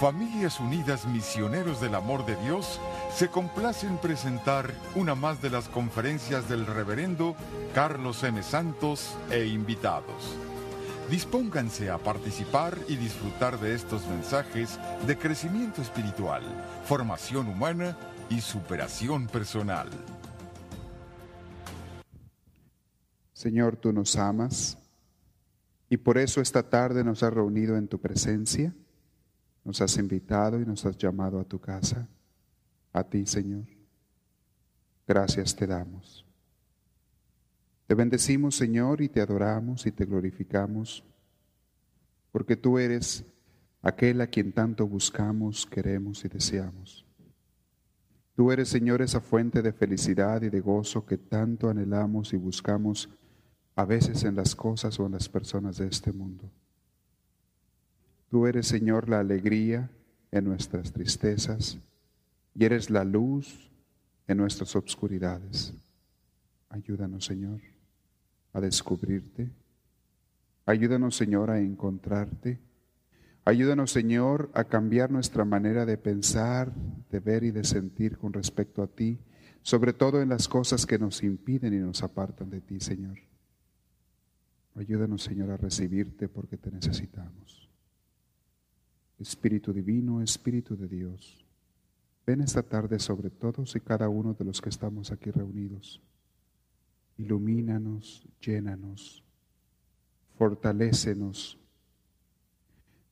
Familias Unidas Misioneros del Amor de Dios se complace en presentar una más de las conferencias del reverendo Carlos M. Santos e invitados. Dispónganse a participar y disfrutar de estos mensajes de crecimiento espiritual, formación humana y superación personal. Señor, tú nos amas y por eso esta tarde nos has reunido en tu presencia, nos has invitado y nos has llamado a tu casa, a ti, Señor. Gracias te damos. Te bendecimos, Señor, y te adoramos y te glorificamos, porque tú eres aquel a quien tanto buscamos, queremos y deseamos. Tú eres, Señor, esa fuente de felicidad y de gozo que tanto anhelamos y buscamos a veces en las cosas o en las personas de este mundo. Tú eres, Señor, la alegría en nuestras tristezas y eres la luz en nuestras obscuridades. Ayúdanos, Señor, a descubrirte. Ayúdanos, Señor, a encontrarte. Ayúdanos, Señor, a cambiar nuestra manera de pensar, de ver y de sentir con respecto a ti, sobre todo en las cosas que nos impiden y nos apartan de ti, Señor. Ayúdanos, Señor, a recibirte porque te necesitamos. Espíritu Divino, Espíritu de Dios, ven esta tarde sobre todos y cada uno de los que estamos aquí reunidos. Ilumínanos, llénanos, fortalécenos.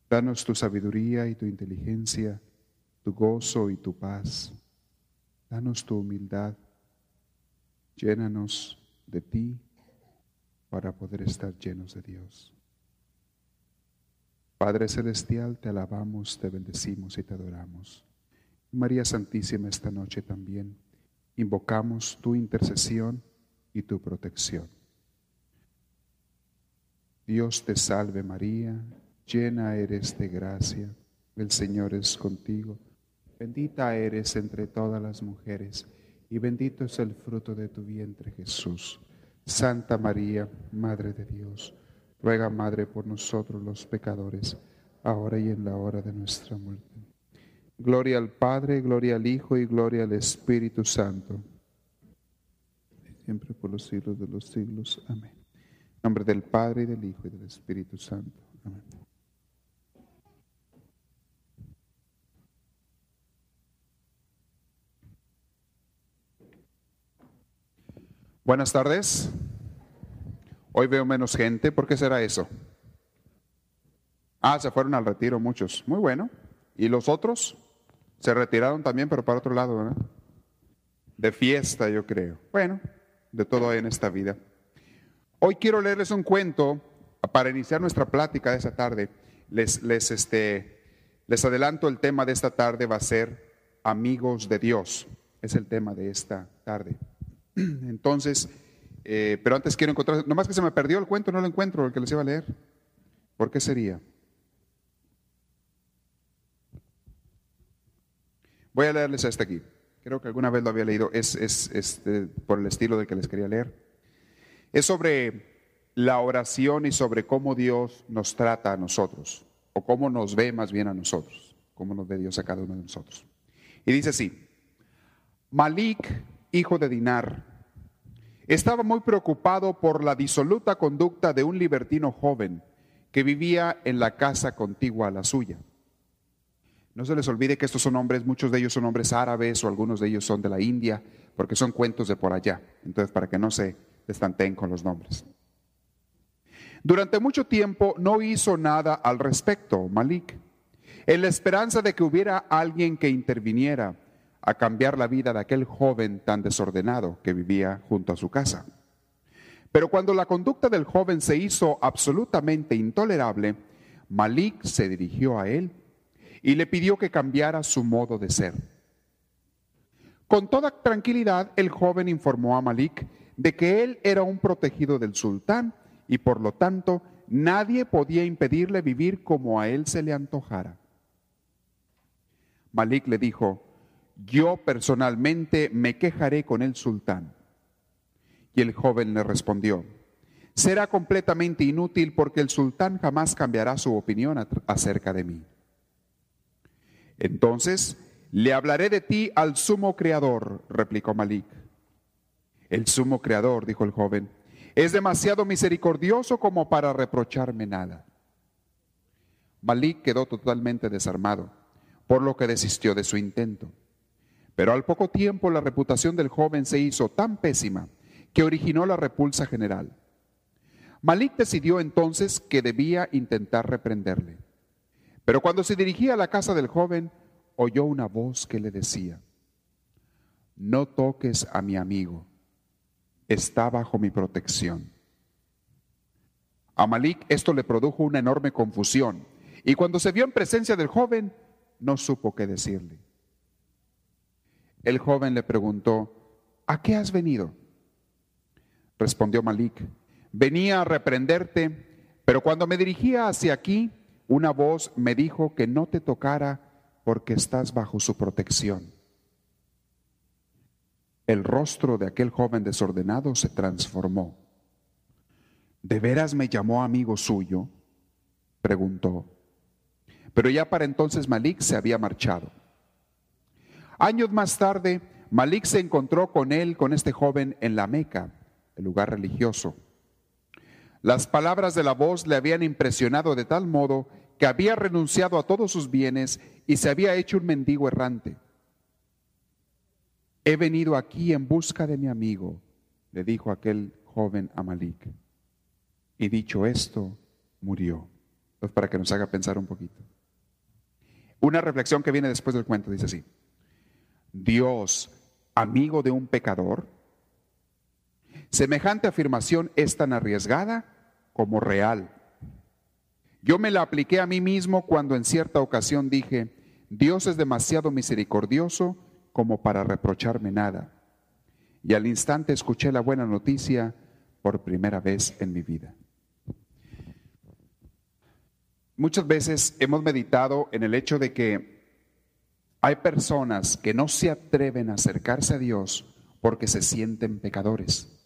Danos tu sabiduría y tu inteligencia, tu gozo y tu paz. Danos tu humildad. Llénanos de ti para poder estar llenos de Dios. Padre Celestial, te alabamos, te bendecimos y te adoramos. María Santísima, esta noche también invocamos tu intercesión y tu protección. Dios te salve María, llena eres de gracia, el Señor es contigo, bendita eres entre todas las mujeres y bendito es el fruto de tu vientre Jesús. Santa María, Madre de Dios, ruega, Madre, por nosotros los pecadores, ahora y en la hora de nuestra muerte. Gloria al Padre, gloria al Hijo y gloria al Espíritu Santo. Siempre por los siglos de los siglos. Amén. Nombre del Padre, y del Hijo y del Espíritu Santo. Amén. Buenas tardes. Hoy veo menos gente. ¿Por qué será eso? Ah, se fueron al retiro muchos. Muy bueno. ¿Y los otros? Se retiraron también, pero para otro lado, ¿verdad? De fiesta, yo creo. Bueno, de todo hay en esta vida. Hoy quiero leerles un cuento para iniciar nuestra plática de esta tarde. Les, les, este, les adelanto, el tema de esta tarde va a ser amigos de Dios. Es el tema de esta tarde. Entonces, eh, pero antes quiero encontrar, nomás que se me perdió el cuento, no lo encuentro, el que les iba a leer. ¿Por qué sería? Voy a leerles este aquí. Creo que alguna vez lo había leído. Es, es, por el estilo del que les quería leer. Es sobre la oración y sobre cómo Dios nos trata a nosotros, o cómo nos ve más bien a nosotros, cómo nos ve Dios a cada uno de nosotros. Y dice así, Malik hijo de Dinar, estaba muy preocupado por la disoluta conducta de un libertino joven que vivía en la casa contigua a la suya. No se les olvide que estos son hombres, muchos de ellos son hombres árabes o algunos de ellos son de la India, porque son cuentos de por allá. Entonces, para que no se destanteen con los nombres. Durante mucho tiempo no hizo nada al respecto, Malik, en la esperanza de que hubiera alguien que interviniera a cambiar la vida de aquel joven tan desordenado que vivía junto a su casa. Pero cuando la conducta del joven se hizo absolutamente intolerable, Malik se dirigió a él y le pidió que cambiara su modo de ser. Con toda tranquilidad, el joven informó a Malik de que él era un protegido del sultán y por lo tanto nadie podía impedirle vivir como a él se le antojara. Malik le dijo, yo personalmente me quejaré con el sultán. Y el joven le respondió, será completamente inútil porque el sultán jamás cambiará su opinión acerca de mí. Entonces le hablaré de ti al sumo creador, replicó Malik. El sumo creador, dijo el joven, es demasiado misericordioso como para reprocharme nada. Malik quedó totalmente desarmado, por lo que desistió de su intento. Pero al poco tiempo la reputación del joven se hizo tan pésima que originó la repulsa general. Malik decidió entonces que debía intentar reprenderle. Pero cuando se dirigía a la casa del joven, oyó una voz que le decía, no toques a mi amigo, está bajo mi protección. A Malik esto le produjo una enorme confusión y cuando se vio en presencia del joven, no supo qué decirle. El joven le preguntó, ¿a qué has venido? Respondió Malik, venía a reprenderte, pero cuando me dirigía hacia aquí, una voz me dijo que no te tocara porque estás bajo su protección. El rostro de aquel joven desordenado se transformó. ¿De veras me llamó amigo suyo? preguntó. Pero ya para entonces Malik se había marchado. Años más tarde, Malik se encontró con él, con este joven, en la Meca, el lugar religioso. Las palabras de la voz le habían impresionado de tal modo que había renunciado a todos sus bienes y se había hecho un mendigo errante. He venido aquí en busca de mi amigo, le dijo aquel joven a Malik. Y dicho esto, murió. Para que nos haga pensar un poquito. Una reflexión que viene después del cuento dice así. Dios, amigo de un pecador. Semejante afirmación es tan arriesgada como real. Yo me la apliqué a mí mismo cuando en cierta ocasión dije, Dios es demasiado misericordioso como para reprocharme nada. Y al instante escuché la buena noticia por primera vez en mi vida. Muchas veces hemos meditado en el hecho de que hay personas que no se atreven a acercarse a Dios porque se sienten pecadores.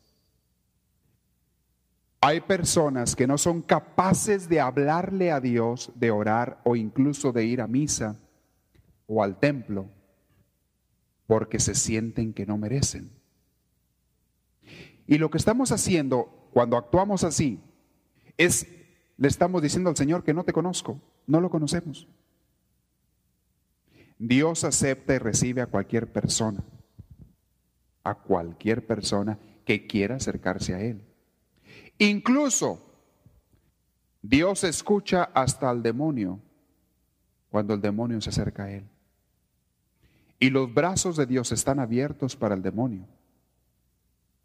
Hay personas que no son capaces de hablarle a Dios, de orar o incluso de ir a misa o al templo porque se sienten que no merecen. Y lo que estamos haciendo cuando actuamos así es, le estamos diciendo al Señor que no te conozco, no lo conocemos. Dios acepta y recibe a cualquier persona, a cualquier persona que quiera acercarse a Él. Incluso Dios escucha hasta al demonio cuando el demonio se acerca a Él. Y los brazos de Dios están abiertos para el demonio.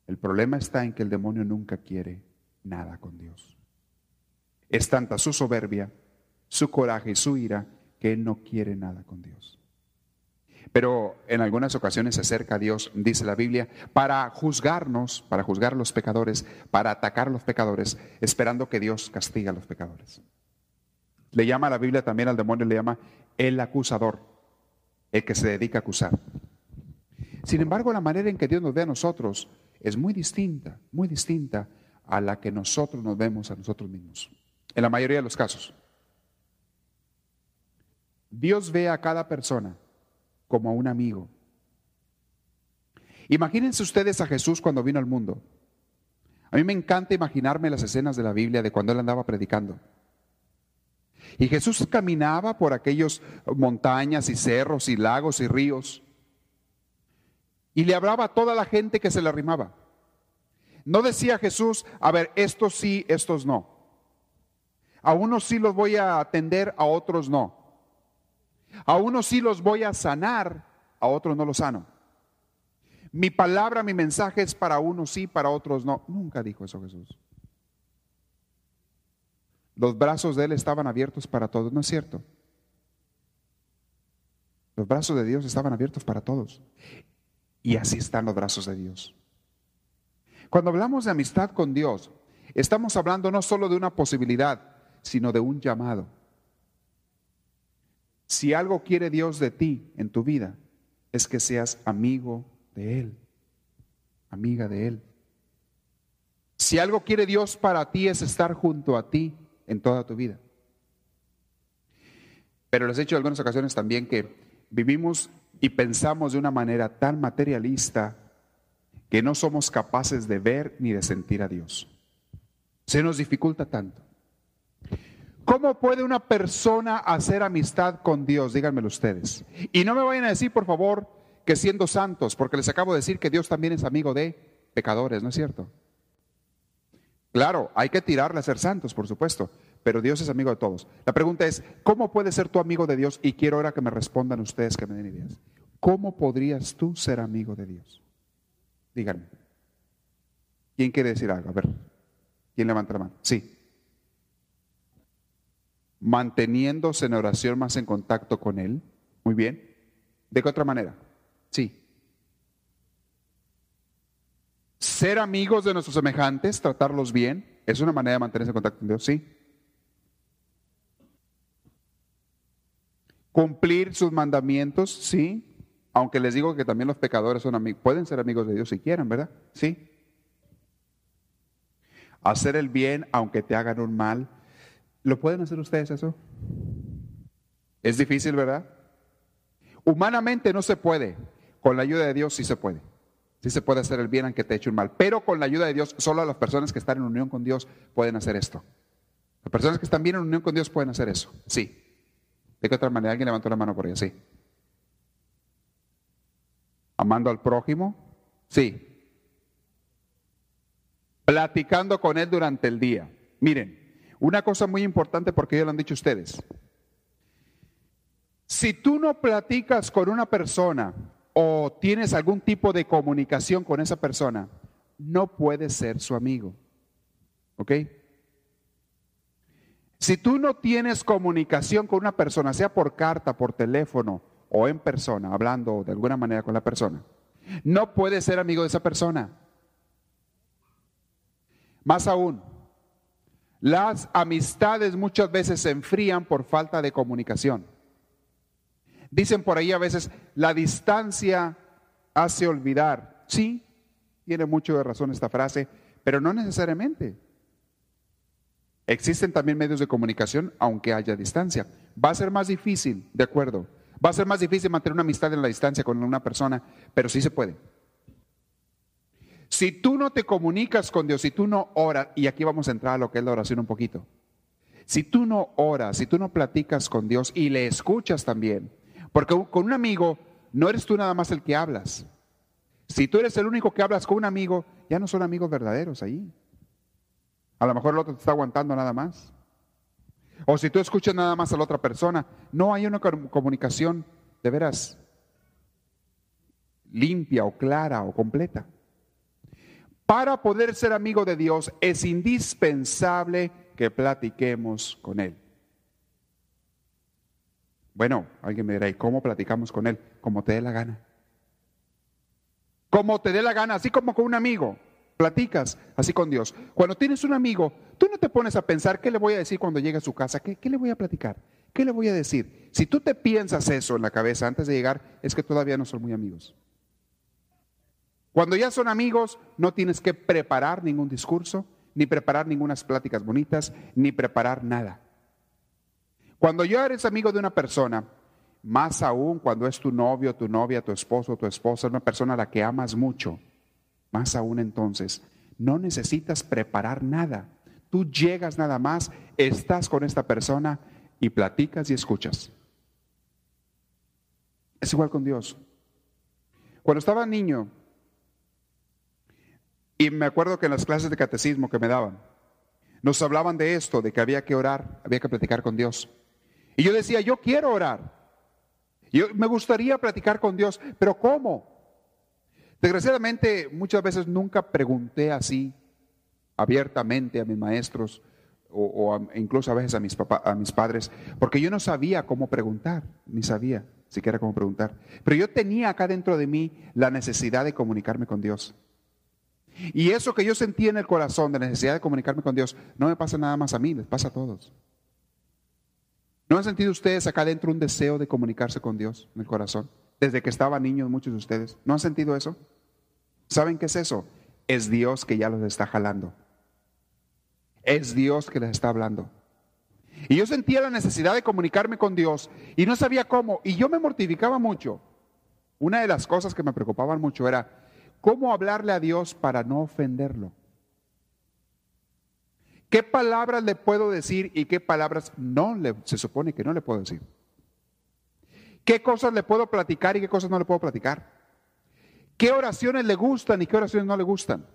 El problema está en que el demonio nunca quiere nada con Dios. Es tanta su soberbia, su coraje y su ira que él no quiere nada con Dios. Pero en algunas ocasiones se acerca a Dios, dice la Biblia, para juzgarnos, para juzgar a los pecadores, para atacar a los pecadores, esperando que Dios castigue a los pecadores. Le llama a la Biblia también al demonio, le llama el acusador el que se dedica a acusar. Sin embargo, la manera en que Dios nos ve a nosotros es muy distinta, muy distinta a la que nosotros nos vemos a nosotros mismos. En la mayoría de los casos. Dios ve a cada persona como a un amigo. Imagínense ustedes a Jesús cuando vino al mundo. A mí me encanta imaginarme las escenas de la Biblia de cuando él andaba predicando. Y Jesús caminaba por aquellos montañas y cerros y lagos y ríos. Y le hablaba a toda la gente que se le arrimaba. No decía Jesús, a ver, estos sí, estos no. A unos sí los voy a atender, a otros no. A unos sí los voy a sanar, a otros no los sano. Mi palabra, mi mensaje es para unos sí, para otros no. Nunca dijo eso Jesús. Los brazos de Él estaban abiertos para todos, ¿no es cierto? Los brazos de Dios estaban abiertos para todos. Y así están los brazos de Dios. Cuando hablamos de amistad con Dios, estamos hablando no solo de una posibilidad, sino de un llamado. Si algo quiere Dios de ti en tu vida, es que seas amigo de Él, amiga de Él. Si algo quiere Dios para ti es estar junto a ti en toda tu vida. Pero les he dicho en algunas ocasiones también que vivimos y pensamos de una manera tan materialista que no somos capaces de ver ni de sentir a Dios. Se nos dificulta tanto. ¿Cómo puede una persona hacer amistad con Dios? Díganmelo ustedes. Y no me vayan a decir, por favor, que siendo santos, porque les acabo de decir que Dios también es amigo de pecadores, ¿no es cierto? Claro, hay que tirarle a ser santos, por supuesto, pero Dios es amigo de todos. La pregunta es, ¿cómo puedes ser tu amigo de Dios? Y quiero ahora que me respondan ustedes, que me den ideas. ¿Cómo podrías tú ser amigo de Dios? Díganme. ¿Quién quiere decir algo? A ver, ¿quién levanta la mano? Sí. Manteniéndose en oración más en contacto con Él. Muy bien. ¿De qué otra manera? Sí. Ser amigos de nuestros semejantes, tratarlos bien, es una manera de mantenerse en contacto con Dios, sí. Cumplir sus mandamientos, sí. Aunque les digo que también los pecadores son amigos, pueden ser amigos de Dios si quieren, ¿verdad? Sí. Hacer el bien aunque te hagan un mal. ¿Lo pueden hacer ustedes eso? Es difícil, ¿verdad? Humanamente no se puede. Con la ayuda de Dios sí se puede. Sí se puede hacer el bien aunque te eche un mal. Pero con la ayuda de Dios, solo las personas que están en unión con Dios pueden hacer esto. Las personas que están bien en unión con Dios pueden hacer eso. Sí. ¿De qué otra manera? ¿Alguien levantó la mano por ahí? Sí. ¿Amando al prójimo? Sí. Platicando con él durante el día. Miren, una cosa muy importante porque ya lo han dicho ustedes. Si tú no platicas con una persona o tienes algún tipo de comunicación con esa persona, no puedes ser su amigo. ¿Ok? Si tú no tienes comunicación con una persona, sea por carta, por teléfono o en persona, hablando de alguna manera con la persona, no puedes ser amigo de esa persona. Más aún, las amistades muchas veces se enfrían por falta de comunicación. Dicen por ahí a veces, la distancia hace olvidar. Sí, tiene mucho de razón esta frase, pero no necesariamente. Existen también medios de comunicación, aunque haya distancia. Va a ser más difícil, de acuerdo. Va a ser más difícil mantener una amistad en la distancia con una persona, pero sí se puede. Si tú no te comunicas con Dios, si tú no oras, y aquí vamos a entrar a lo que es la oración un poquito. Si tú no oras, si tú no platicas con Dios y le escuchas también, porque con un amigo no eres tú nada más el que hablas. Si tú eres el único que hablas con un amigo, ya no son amigos verdaderos ahí. A lo mejor el otro te está aguantando nada más. O si tú escuchas nada más a la otra persona, no hay una comunicación de veras limpia o clara o completa. Para poder ser amigo de Dios es indispensable que platiquemos con Él. Bueno, alguien me dirá, ¿y cómo platicamos con Él? Como te dé la gana. Como te dé la gana, así como con un amigo. Platicas así con Dios. Cuando tienes un amigo, tú no te pones a pensar qué le voy a decir cuando llegue a su casa, qué, qué le voy a platicar, qué le voy a decir. Si tú te piensas eso en la cabeza antes de llegar, es que todavía no son muy amigos. Cuando ya son amigos, no tienes que preparar ningún discurso, ni preparar ninguna pláticas bonitas, ni preparar nada. Cuando ya eres amigo de una persona, más aún cuando es tu novio, tu novia, tu esposo, tu esposa, una persona a la que amas mucho, más aún entonces, no necesitas preparar nada. Tú llegas nada más, estás con esta persona y platicas y escuchas. Es igual con Dios. Cuando estaba niño, y me acuerdo que en las clases de catecismo que me daban, nos hablaban de esto, de que había que orar, había que platicar con Dios. Y yo decía, yo quiero orar. Yo me gustaría platicar con Dios, pero ¿cómo? Desgraciadamente, muchas veces nunca pregunté así abiertamente a mis maestros o, incluso a veces a mis, a mis padres, porque yo no sabía cómo preguntar, ni sabía siquiera cómo preguntar. Pero yo tenía acá dentro de mí la necesidad de comunicarme con Dios. Y eso que yo sentía en el corazón de necesidad de comunicarme con Dios, no me pasa nada más a mí, les pasa a todos. ¿No han sentido ustedes acá dentro un deseo de comunicarse con Dios en el corazón? Desde que estaba niño, muchos de ustedes. ¿No han sentido eso? ¿Saben qué es eso? Es Dios que ya los está jalando. Es Dios que les está hablando. Y yo sentía la necesidad de comunicarme con Dios y no sabía cómo. Y yo me mortificaba mucho. Una de las cosas que me preocupaban mucho era cómo hablarle a Dios para no ofenderlo. ¿Qué palabras le puedo decir y qué palabras no le, se supone que no le puedo decir? ¿Qué cosas le puedo platicar y qué cosas no le puedo platicar? ¿Qué oraciones le gustan y qué oraciones no le gustan?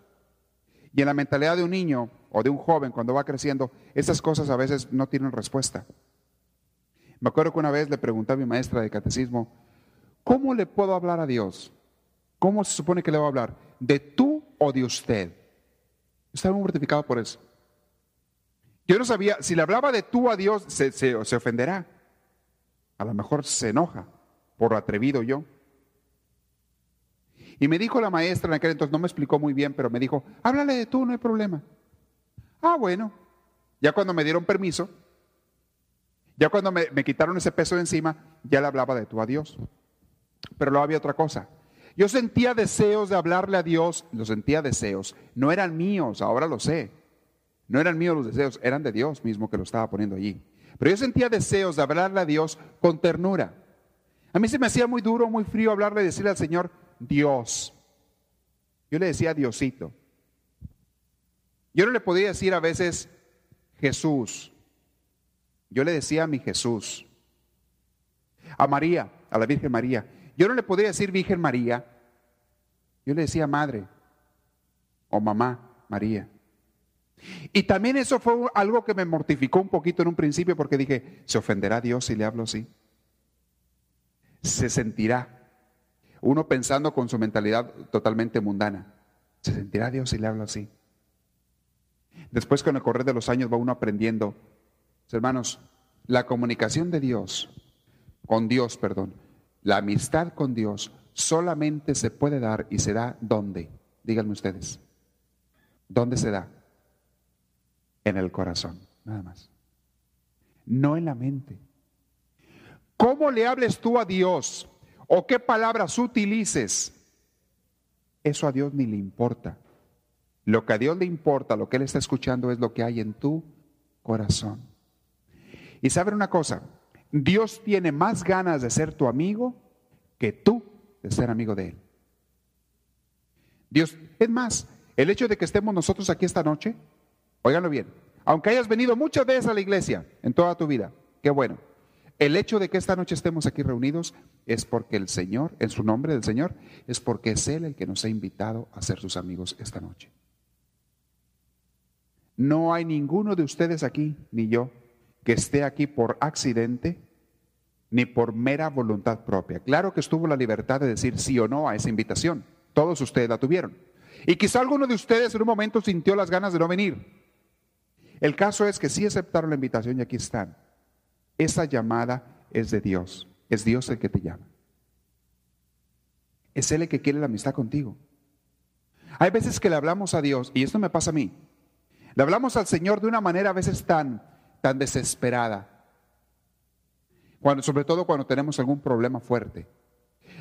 Y en la mentalidad de un niño o de un joven cuando va creciendo, esas cosas a veces no tienen respuesta. Me acuerdo que una vez le pregunté a mi maestra de catecismo, ¿cómo le puedo hablar a Dios? ¿Cómo se supone que le voy a hablar? ¿De tú o de usted? Estaba muy mortificado por eso. Yo no sabía, si le hablaba de tú a Dios, se, se ofenderá. A lo mejor se enoja por atrevido yo. Y me dijo la maestra en aquel entonces, no me explicó muy bien, pero me dijo, háblale de tú, no hay problema. Ah, bueno. Ya cuando me dieron permiso, ya cuando me, quitaron ese peso de encima, ya le hablaba de tú a Dios. Pero luego había otra cosa. Yo sentía deseos de hablarle a Dios, lo sentía deseos. No eran míos, ahora lo sé. No eran míos los deseos, eran de Dios mismo que lo estaba poniendo allí. Pero yo sentía deseos de hablarle a Dios con ternura. A mí se me hacía muy duro, muy frío hablarle decirle al Señor, Dios. Yo le decía Diosito. Yo no le podía decir a veces Jesús. Yo le decía a mi Jesús. A María, a la Virgen María. Yo no le podía decir Virgen María. Yo le decía Madre o Mamá María. Y también eso fue algo que me mortificó un poquito en un principio porque dije, ¿se ofenderá Dios si le hablo así? Se sentirá uno pensando con su mentalidad totalmente mundana. ¿Se sentirá Dios si le hablo así? Después con el correr de los años va uno aprendiendo, hermanos, la comunicación de Dios, con Dios, perdón, la amistad con Dios solamente se puede dar y se da ¿dónde? Díganme ustedes. ¿Dónde se da? En el corazón, nada más. No en la mente. ¿Cómo le hables tú a Dios? o qué palabras utilices, eso a Dios ni le importa. Lo que a Dios le importa, lo que Él está escuchando es lo que hay en tu corazón. Y saben una cosa, Dios tiene más ganas de ser tu amigo que tú de ser amigo de Él. Dios, es más, el hecho de que estemos nosotros aquí esta noche, óiganlo bien, aunque hayas venido muchas veces a la iglesia en toda tu vida, qué bueno. El hecho de que esta noche estemos aquí reunidos es porque el Señor, en su nombre del Señor, es porque es Él el que nos ha invitado a ser sus amigos esta noche. No hay ninguno de ustedes aquí, ni yo, que esté aquí por accidente, ni por mera voluntad propia. Claro que estuvo la libertad de decir sí o no a esa invitación. Todos ustedes la tuvieron. Y quizá alguno de ustedes en un momento sintió las ganas de no venir. El caso es que sí aceptaron la invitación y aquí están. Esa llamada es de Dios. Es Dios el que te llama. Es Él el que quiere la amistad contigo. Hay veces que le hablamos a Dios, y esto me pasa a mí. Le hablamos al Señor de una manera a veces tan, tan desesperada. Sobre todo cuando tenemos algún problema fuerte.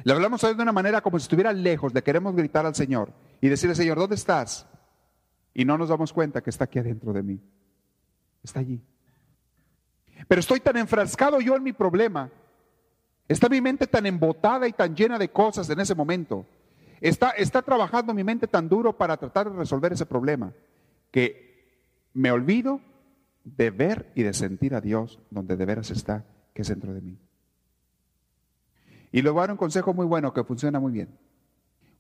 Le hablamos a Dios de una manera como si estuviera lejos, le queremos gritar al Señor y decirle, Señor, ¿dónde estás? Y no nos damos cuenta que está aquí adentro de mí. Está allí. Pero estoy tan enfrascado yo en mi problema. Está mi mente tan embotada y tan llena de cosas en ese momento. Está, está trabajando mi mente tan duro para tratar de resolver ese problema que me olvido de ver y de sentir a Dios donde de veras está, que es dentro de mí. Y le voy dar un consejo muy bueno que funciona muy bien.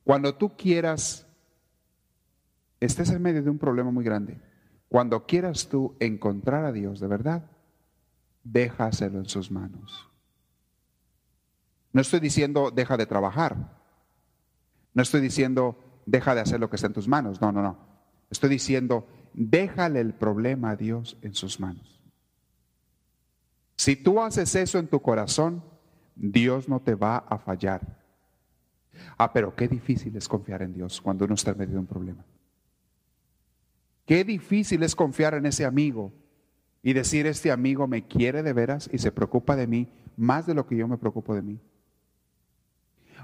Cuando tú quieras, estés en medio de un problema muy grande, cuando quieras tú encontrar a Dios de verdad, déjaselo en sus manos. No estoy diciendo deja de trabajar. No estoy diciendo deja de hacer lo que está en tus manos. No, no, no. Estoy diciendo déjale el problema a Dios en sus manos. Si tú haces eso en tu corazón, Dios no te va a fallar. Ah, pero qué difícil es confiar en Dios cuando uno está en medio de un problema. Qué difícil es confiar en ese amigo y decir, este amigo me quiere de veras y se preocupa de mí más de lo que yo me preocupo de mí.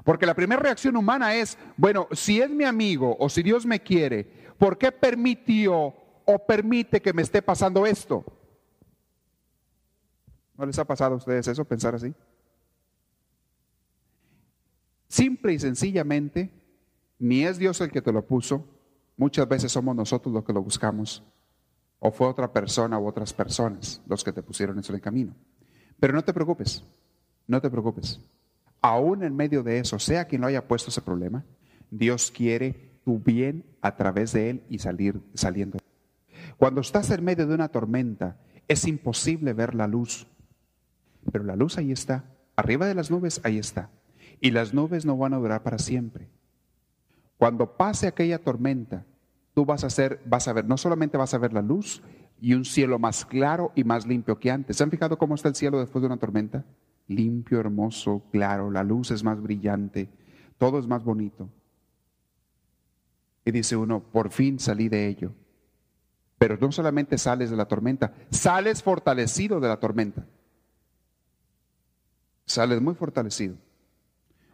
Porque la primera reacción humana es, bueno, si es mi amigo o si Dios me quiere, ¿por qué permitió o permite que me esté pasando esto? ¿No les ha pasado a ustedes eso, pensar así? Simple y sencillamente, ni es Dios el que te lo puso, muchas veces somos nosotros los que lo buscamos, o fue otra persona u otras personas los que te pusieron eso en el camino. Pero no te preocupes, no te preocupes. Aún en medio de eso, sea quien lo haya puesto ese problema, Dios quiere tu bien a través de él y salir saliendo. Cuando estás en medio de una tormenta, es imposible ver la luz. Pero la luz ahí está, arriba de las nubes ahí está. Y las nubes no van a durar para siempre. Cuando pase aquella tormenta, tú vas a ser, vas a ver, no solamente vas a ver la luz y un cielo más claro y más limpio que antes. ¿Se han fijado cómo está el cielo después de una tormenta? Limpio, hermoso, claro, la luz es más brillante, todo es más bonito. Y dice uno, por fin salí de ello. Pero no solamente sales de la tormenta, sales fortalecido de la tormenta. Sales muy fortalecido.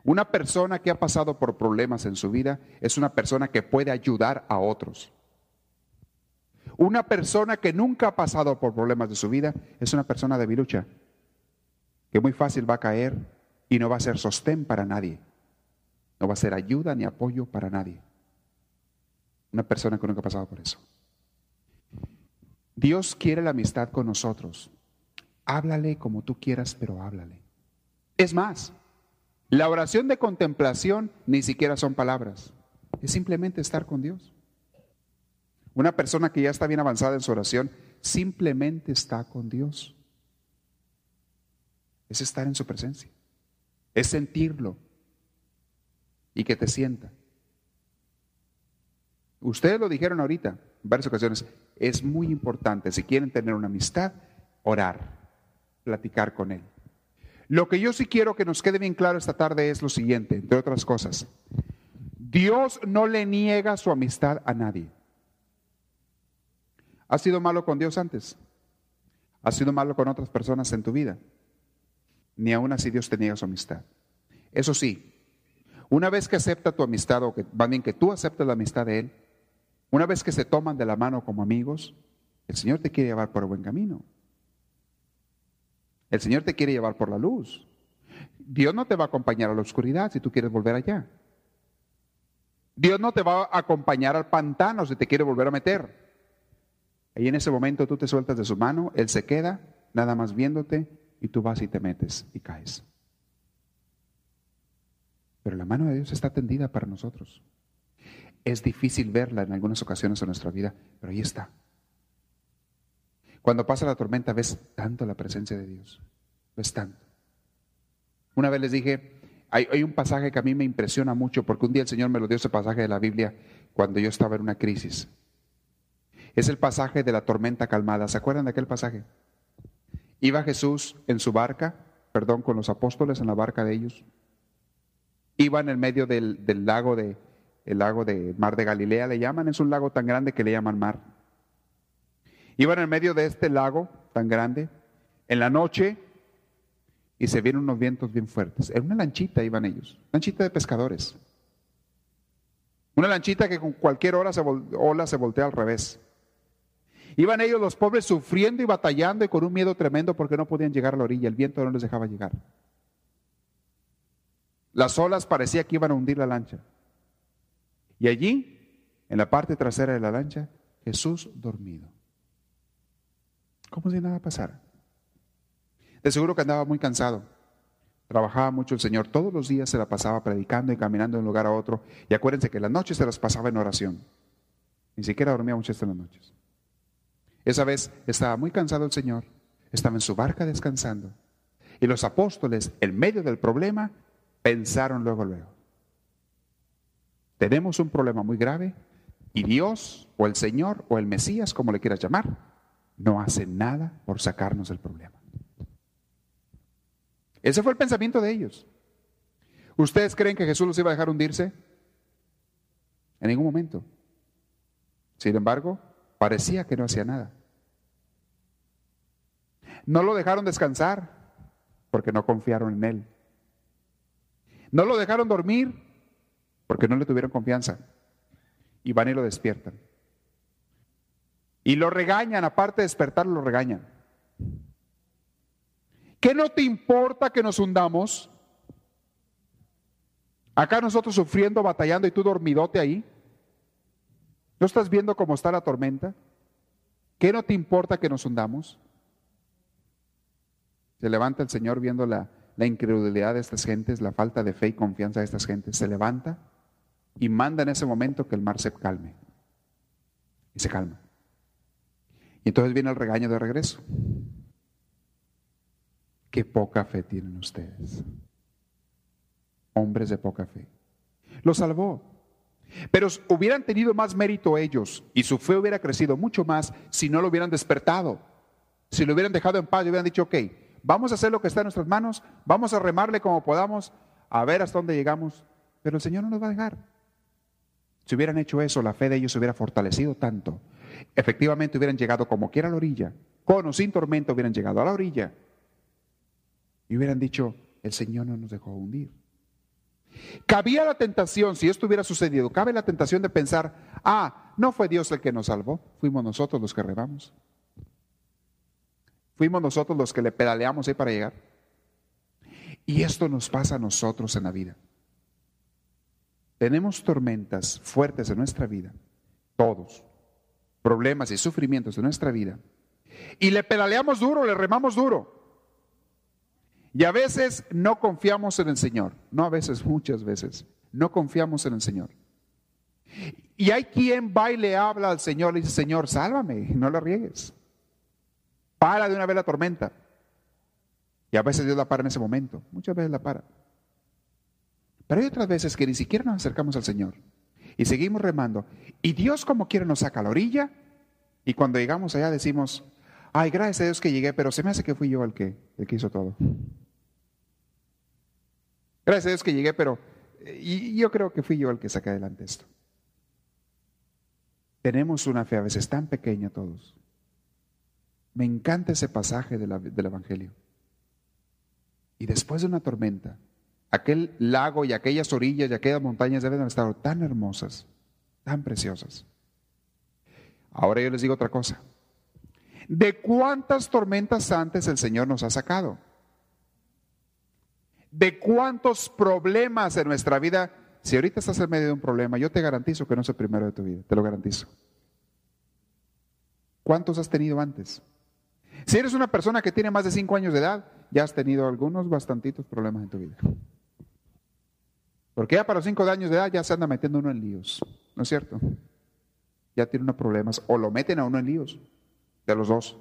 Una persona que ha pasado por problemas en su vida es una persona que puede ayudar a otros. Una persona que nunca ha pasado por problemas de su vida es una persona de debilucha, que muy fácil va a caer y no va a ser sostén para nadie. No va a ser ayuda ni apoyo para nadie. Una persona que nunca ha pasado por eso. Dios quiere la amistad con nosotros. Háblale como tú quieras, pero háblale. Es más, la oración de contemplación ni siquiera son palabras, es simplemente estar con Dios. Una persona que ya está bien avanzada en su oración simplemente está con Dios. Es estar en su presencia, es sentirlo y que te sienta. Ustedes lo dijeron ahorita, en varias ocasiones, es muy importante, si quieren tener una amistad, orar, platicar con Él. Lo que yo sí quiero que nos quede bien claro esta tarde es lo siguiente, entre otras cosas. Dios no le niega su amistad a nadie. ¿Has sido malo con Dios antes? ¿Has sido malo con otras personas en tu vida? Ni aún así Dios te niega su amistad. Eso sí, una vez que acepta tu amistad, o que van bien que tú aceptes la amistad de Él, una vez que se toman de la mano como amigos, el Señor te quiere llevar por el buen camino. El Señor te quiere llevar por la luz. Dios no te va a acompañar a la oscuridad si tú quieres volver allá. Dios no te va a acompañar al pantano si te quiere volver a meter. Y en ese momento tú te sueltas de su mano, Él se queda nada más viéndote y tú vas y te metes y caes. Pero la mano de Dios está tendida para nosotros. Es difícil verla en algunas ocasiones en nuestra vida, pero ahí está. Cuando pasa la tormenta ves tanto la presencia de Dios, ves tanto. Una vez les dije, hay, un pasaje que a mí me impresiona mucho porque un día el Señor me lo dio ese pasaje de la Biblia cuando yo estaba en una crisis. Es el pasaje de la tormenta calmada. ¿Se acuerdan de aquel pasaje? Iba Jesús en su barca, perdón, con los apóstoles en la barca de ellos. Iba en el medio del, del lago de, el lago de Mar de Galilea le llaman, es un lago tan grande que le llaman mar. Iban en medio de este lago tan grande, en la noche, y se vieron unos vientos bien fuertes. En una lanchita iban ellos, lanchita de pescadores. Una lanchita que con cualquier hora se ola se voltea al revés. Iban ellos los pobres sufriendo y batallando y con un miedo tremendo porque no podían llegar a la orilla, el viento no les dejaba llegar. Las olas parecía que iban a hundir la lancha. Y allí, en la parte trasera de la lancha, Jesús dormido como si nada pasara. De seguro que andaba muy cansado. Trabajaba mucho el Señor. Todos los días se la pasaba predicando y caminando de un lugar a otro. Y acuérdense que las noches se las pasaba en oración. Ni siquiera dormía muchas en las noches. Esa vez estaba muy cansado el Señor. Estaba en su barca descansando. Y los apóstoles, en medio del problema, pensaron luego, luego. Tenemos un problema muy grave y Dios o el Señor o el Mesías, como le quieras llamar, no hace nada por sacarnos del problema. Ese fue el pensamiento de ellos. ¿Ustedes creen que Jesús los iba a dejar hundirse? En ningún momento. Sin embargo, parecía que no hacía nada. No lo dejaron descansar porque no confiaron en Él. No lo dejaron dormir porque no le tuvieron confianza. Y van y lo despiertan. Y lo regañan, aparte de despertar, lo regañan. ¿Qué no te importa que nos hundamos? Acá nosotros sufriendo, batallando y tú dormidote ahí. ¿No estás viendo cómo está la tormenta? ¿Qué no te importa que nos hundamos? Se levanta el Señor viendo la incredulidad de estas gentes, la falta de fe y confianza de estas gentes. Se levanta y manda en ese momento que el mar se calme. Y se calma. Y entonces viene el regaño de regreso. Qué poca fe tienen ustedes. Hombres de poca fe. Lo salvó. Pero hubieran tenido más mérito ellos y su fe hubiera crecido mucho más si no lo hubieran despertado. Si lo hubieran dejado en paz y hubieran dicho, ok, vamos a hacer lo que está en nuestras manos, vamos a remarle como podamos, a ver hasta dónde llegamos. Pero el Señor no nos va a dejar. Si hubieran hecho eso, la fe de ellos se hubiera fortalecido tanto. Efectivamente hubieran llegado como quiera a la orilla. Con o sin tormenta hubieran llegado a la orilla. Y hubieran dicho, el Señor no nos dejó hundir. Cabía la tentación, si esto hubiera sucedido, cabe la tentación de pensar, ah, no fue Dios el que nos salvó, fuimos nosotros los que remamos. Fuimos nosotros los que le pedaleamos ahí para llegar. Y esto nos pasa a nosotros en la vida. Tenemos tormentas fuertes en nuestra vida, todos, problemas y sufrimientos de nuestra vida. Y le pedaleamos duro, le remamos duro. Y a veces no confiamos en el Señor. No a veces, muchas veces. No confiamos en el Señor. Y hay quien va y le habla al Señor, le dice, Señor, sálvame, no la riegues. Para de una vez la tormenta. Y a veces Dios la para en ese momento. Muchas veces la para. Pero hay otras veces que ni siquiera nos acercamos al Señor. Y seguimos remando. Y Dios como quiere nos saca a la orilla. Y cuando llegamos allá decimos, ay, gracias a Dios que llegué, pero se me hace que fui yo el que, el que hizo todo. Gracias a Dios que llegué, pero yo creo que fui yo el que saqué adelante esto. Tenemos una fe a veces tan pequeña todos. Me encanta ese pasaje del Evangelio. Y después de una tormenta, aquel lago y aquellas orillas y aquellas montañas deben estar tan hermosas, tan preciosas. Ahora yo les digo otra cosa. ¿De cuántas tormentas antes el Señor nos ha sacado? ¿De cuántos problemas en nuestra vida? Si ahorita estás en medio de un problema, yo te garantizo que no es el primero de tu vida, te lo garantizo. ¿Cuántos has tenido antes? Si eres una persona que tiene más de cinco años de edad, ya has tenido algunos bastantitos problemas en tu vida. Porque ya para los cinco años de edad ya se anda metiendo uno en líos, ¿no es cierto? Ya tiene unos problemas, o lo meten a uno en líos de los dos.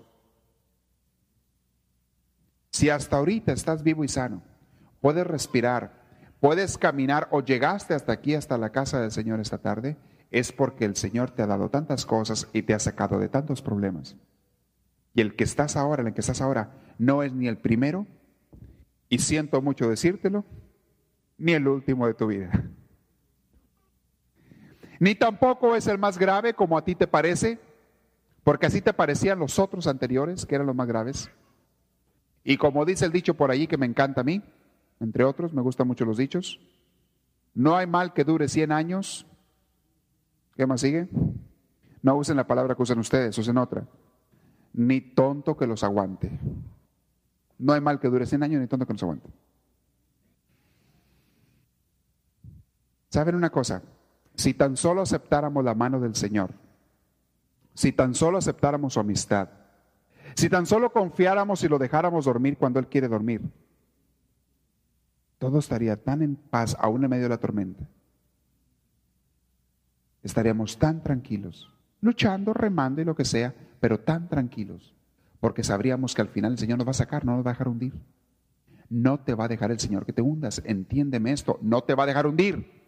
Si hasta ahorita estás vivo y sano, puedes respirar, puedes caminar o llegaste hasta aquí, hasta la casa del Señor esta tarde, es porque el Señor te ha dado tantas cosas y te ha sacado de tantos problemas. Y el que estás ahora, el que estás ahora, no es ni el primero, y siento mucho decírtelo, ni el último de tu vida. Ni tampoco es el más grave como a ti te parece, porque así te parecían los otros anteriores, que eran los más graves. Y como dice el dicho por allí que me encanta a mí, entre otros, me gustan mucho los dichos, no hay mal que dure 100 años. ¿Qué más sigue? No usen la palabra que usan ustedes, usen otra. Ni tonto que los aguante. No hay mal que dure 100 años ni tonto que los aguante. ¿Saben una cosa? Si tan solo aceptáramos la mano del Señor, si tan solo aceptáramos su amistad, si tan solo confiáramos y lo dejáramos dormir cuando Él quiere dormir, todo estaría tan en paz aún en medio de la tormenta. Estaríamos tan tranquilos, luchando, remando y lo que sea, pero tan tranquilos, porque sabríamos que al final el Señor nos va a sacar, no nos va a dejar hundir. No te va a dejar el Señor que te hundas, entiéndeme esto, no te va a dejar hundir.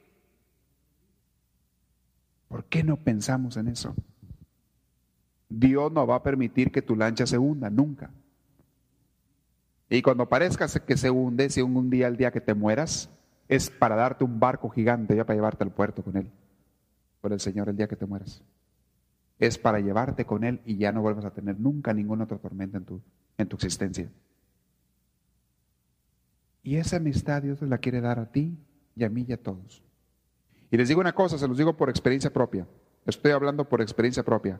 ¿Por qué no pensamos en eso? Dios no va a permitir que tu lancha se hunda, nunca. Y cuando parezca que se hunde, si un día el día que te mueras, es para darte un barco gigante ya para llevarte al puerto con él, con el Señor el día que te mueras. Es para llevarte con él y ya no vuelvas a tener nunca ninguna otra tormenta en tu, en tu existencia. Y esa amistad Dios la quiere dar a ti y a mí y a todos. Y les digo una cosa, se los digo por experiencia propia. Estoy hablando por experiencia propia.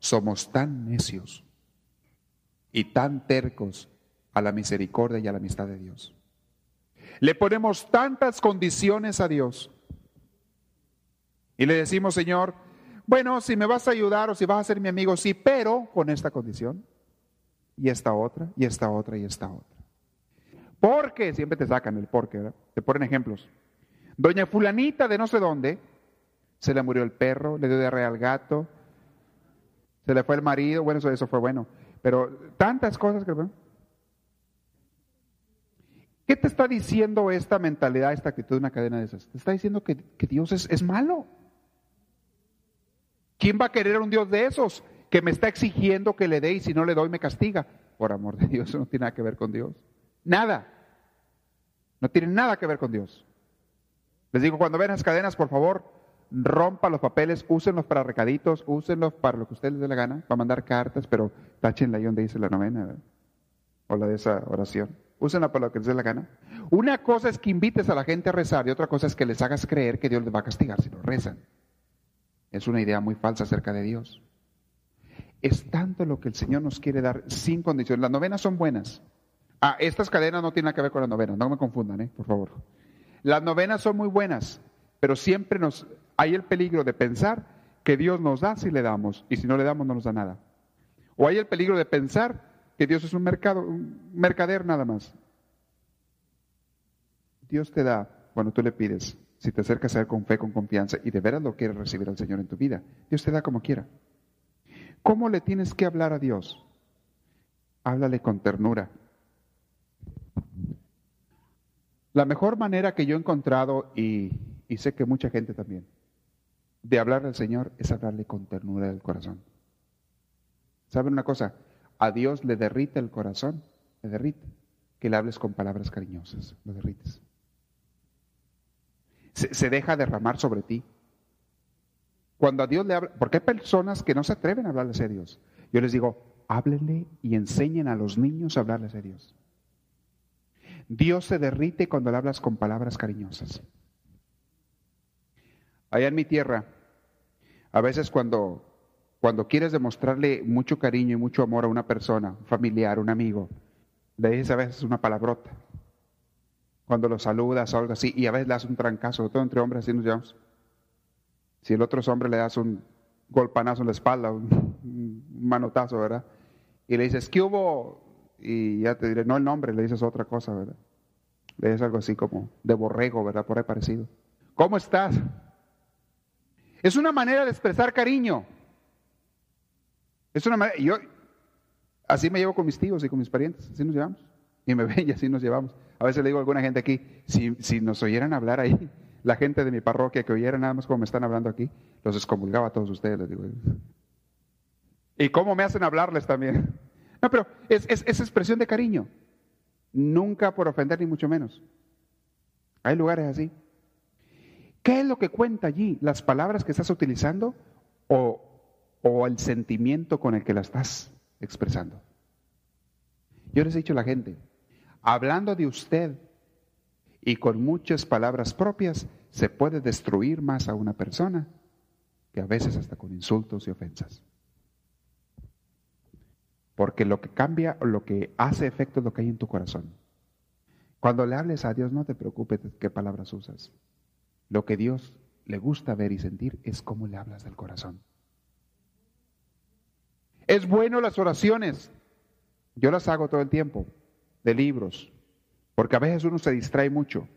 Somos tan necios y tan tercos a la misericordia y a la amistad de Dios. Le ponemos tantas condiciones a Dios. Y le decimos, Señor, bueno, si me vas a ayudar o si vas a ser mi amigo, sí, pero con esta condición, y esta otra, y esta otra, y esta otra. Porque, siempre te sacan el porque. Te ponen ejemplos. Doña fulanita de no sé dónde, se le murió el perro, le dio diarrea al gato, se le fue el marido, bueno, eso, eso fue bueno, pero tantas cosas que... ¿Qué te está diciendo esta mentalidad, esta actitud una cadena de esas? Te está diciendo que, Dios es, es malo. ¿Quién va a querer un Dios de esos que me está exigiendo que le dé y si no le doy me castiga? Por amor de Dios, eso no tiene nada que ver con Dios. Nada. No tiene nada que ver con Dios. Les digo, cuando ven las cadenas, por favor, rompa los papeles, úsenlos para recaditos, úsenlos para lo que ustedes les dé la gana, para mandar cartas, pero táchenla ahí donde dice la novena, o la de esa oración. Úsenla para lo que les dé la gana. Una cosa es que invites a la gente a rezar y otra cosa es que les hagas creer que Dios les va a castigar si no rezan. Es una idea muy falsa acerca de Dios. Es tanto lo que el Señor nos quiere dar sin condiciones. Las novenas son buenas. Ah, estas cadenas no tienen nada que ver con las novenas, no me confundan, ¿eh? por favor. Las novenas son muy buenas, pero siempre nos hay el peligro de pensar que Dios nos da si le damos y si no le damos no nos da nada. O hay el peligro de pensar que Dios es un mercado, un mercader nada más. Dios te da cuando tú le pides, si te acercas a Él con fe, con confianza y de veras lo quieres recibir al Señor en tu vida. Dios te da como quiera. ¿Cómo le tienes que hablar a Dios? Háblale con ternura. La mejor manera que yo he encontrado, y, sé que mucha gente también, de hablar al Señor es hablarle con ternura del corazón. ¿Saben una cosa? A Dios le derrite el corazón, le derrite, que le hables con palabras cariñosas, lo derrites. Se, se deja derramar sobre ti. Cuando a Dios le habla, porque hay personas que no se atreven a hablarles a Dios. Yo les digo, háblenle y enseñen a los niños a hablarles a Dios. Dios se derrite cuando le hablas con palabras cariñosas. Allá en mi tierra, a veces cuando, cuando quieres demostrarle mucho cariño y mucho amor a una persona, un familiar, un amigo, le dices a veces una palabrota. Cuando lo saludas o algo así, y a veces le das un trancazo, todo entre hombres así nos llamamos. Si el otro es hombre, le das un golpanazo en la espalda, un, manotazo, ¿verdad? Y le dices, ¿qué hubo? Y ya te diré, no el nombre, le dices otra cosa, ¿verdad? Le dices algo así como de borrego, ¿verdad? Por ahí parecido. ¿Cómo estás? Es una manera de expresar cariño. Es una manera, yo así me llevo con mis tíos y con mis parientes, así nos llevamos. Y me ven y así nos llevamos. A veces le digo a alguna gente aquí, si, si nos oyeran hablar ahí, la gente de mi parroquia que oyera nada más como me están hablando aquí, los excomulgaba a todos ustedes, les digo. Y cómo me hacen hablarles también. No, pero es, es, es expresión de cariño. Nunca por ofender ni mucho menos. Hay lugares así. ¿Qué es lo que cuenta allí? ¿Las palabras que estás utilizando o, o el sentimiento con el que la estás expresando? Yo les he dicho a la gente, hablando de usted y con muchas palabras propias, se puede destruir más a una persona que a veces hasta con insultos y ofensas. Porque lo que cambia o lo que hace efecto es lo que hay en tu corazón. Cuando le hables a Dios, no te preocupes de qué palabras usas. Lo que Dios le gusta ver y sentir es cómo le hablas del corazón. Es bueno las oraciones. Yo las hago todo el tiempo, de libros, porque a veces uno se distrae mucho.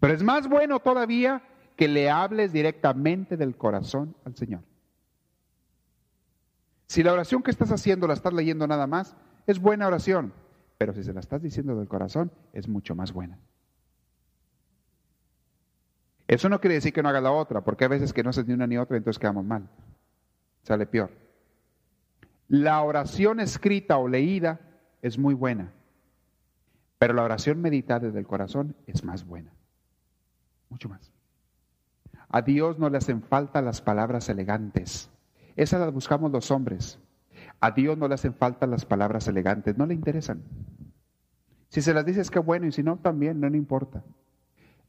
Pero es más bueno todavía que le hables directamente del corazón al Señor. Si la oración que estás haciendo la estás leyendo nada más, es buena oración, pero si se la estás diciendo del corazón, es mucho más buena. Eso no quiere decir que no haga la otra, porque hay veces que no haces ni una ni otra entonces quedamos mal. Sale peor. La oración escrita o leída es muy buena, pero la oración meditada desde el corazón es más buena. Mucho más. A Dios no le hacen falta las palabras elegantes. Esas las buscamos los hombres. A Dios no le hacen falta las palabras elegantes, no le interesan. Si se las dices, qué bueno, y si no, también, no le importa.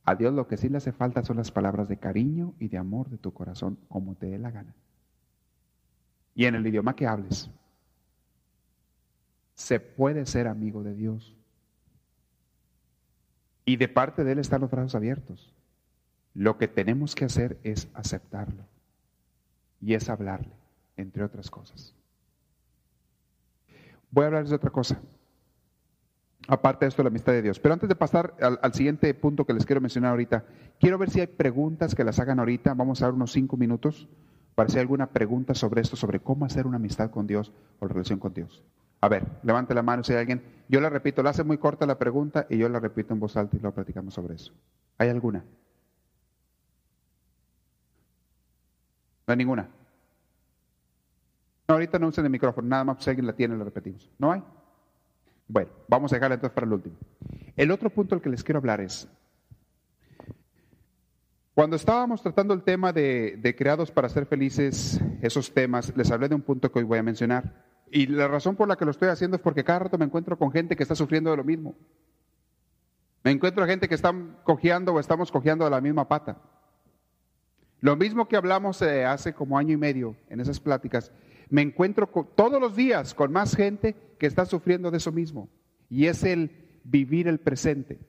A Dios lo que sí le hace falta son las palabras de cariño y de amor de tu corazón, como te dé la gana. Y en el idioma que hables, se puede ser amigo de Dios Y de parte de Él están los brazos abiertos. Lo que tenemos que hacer es aceptarlo. Y es hablarle, entre otras cosas. Voy a hablarles de otra cosa. Aparte de esto, la amistad de Dios. Pero antes de pasar al, siguiente punto que les quiero mencionar ahorita, quiero ver si hay preguntas que las hagan ahorita. Vamos a dar unos cinco minutos para si hay alguna pregunta sobre esto, sobre cómo hacer una amistad con Dios o relación con Dios. A ver, levante la mano si hay alguien. Yo la repito, la hace muy corta la pregunta y yo la repito en voz alta y lo platicamos sobre eso. ¿Hay alguna? No hay ninguna. No, ahorita no usen el micrófono, nada más si alguien la tiene, la repetimos. ¿No hay? Bueno, vamos a dejarla entonces para el último. El otro punto al que les quiero hablar es, cuando estábamos tratando el tema de, de creados para ser felices, esos temas, les hablé de un punto que hoy voy a mencionar. Y la razón por la que lo estoy haciendo es porque cada rato me encuentro con gente que está sufriendo de lo mismo. Me encuentro gente que está cojeando o estamos cojeando de la misma pata. Lo mismo que hablamos eh, hace como año y medio en esas pláticas, me encuentro todos los días con más gente que está sufriendo de eso mismo. Y es el vivir el presente.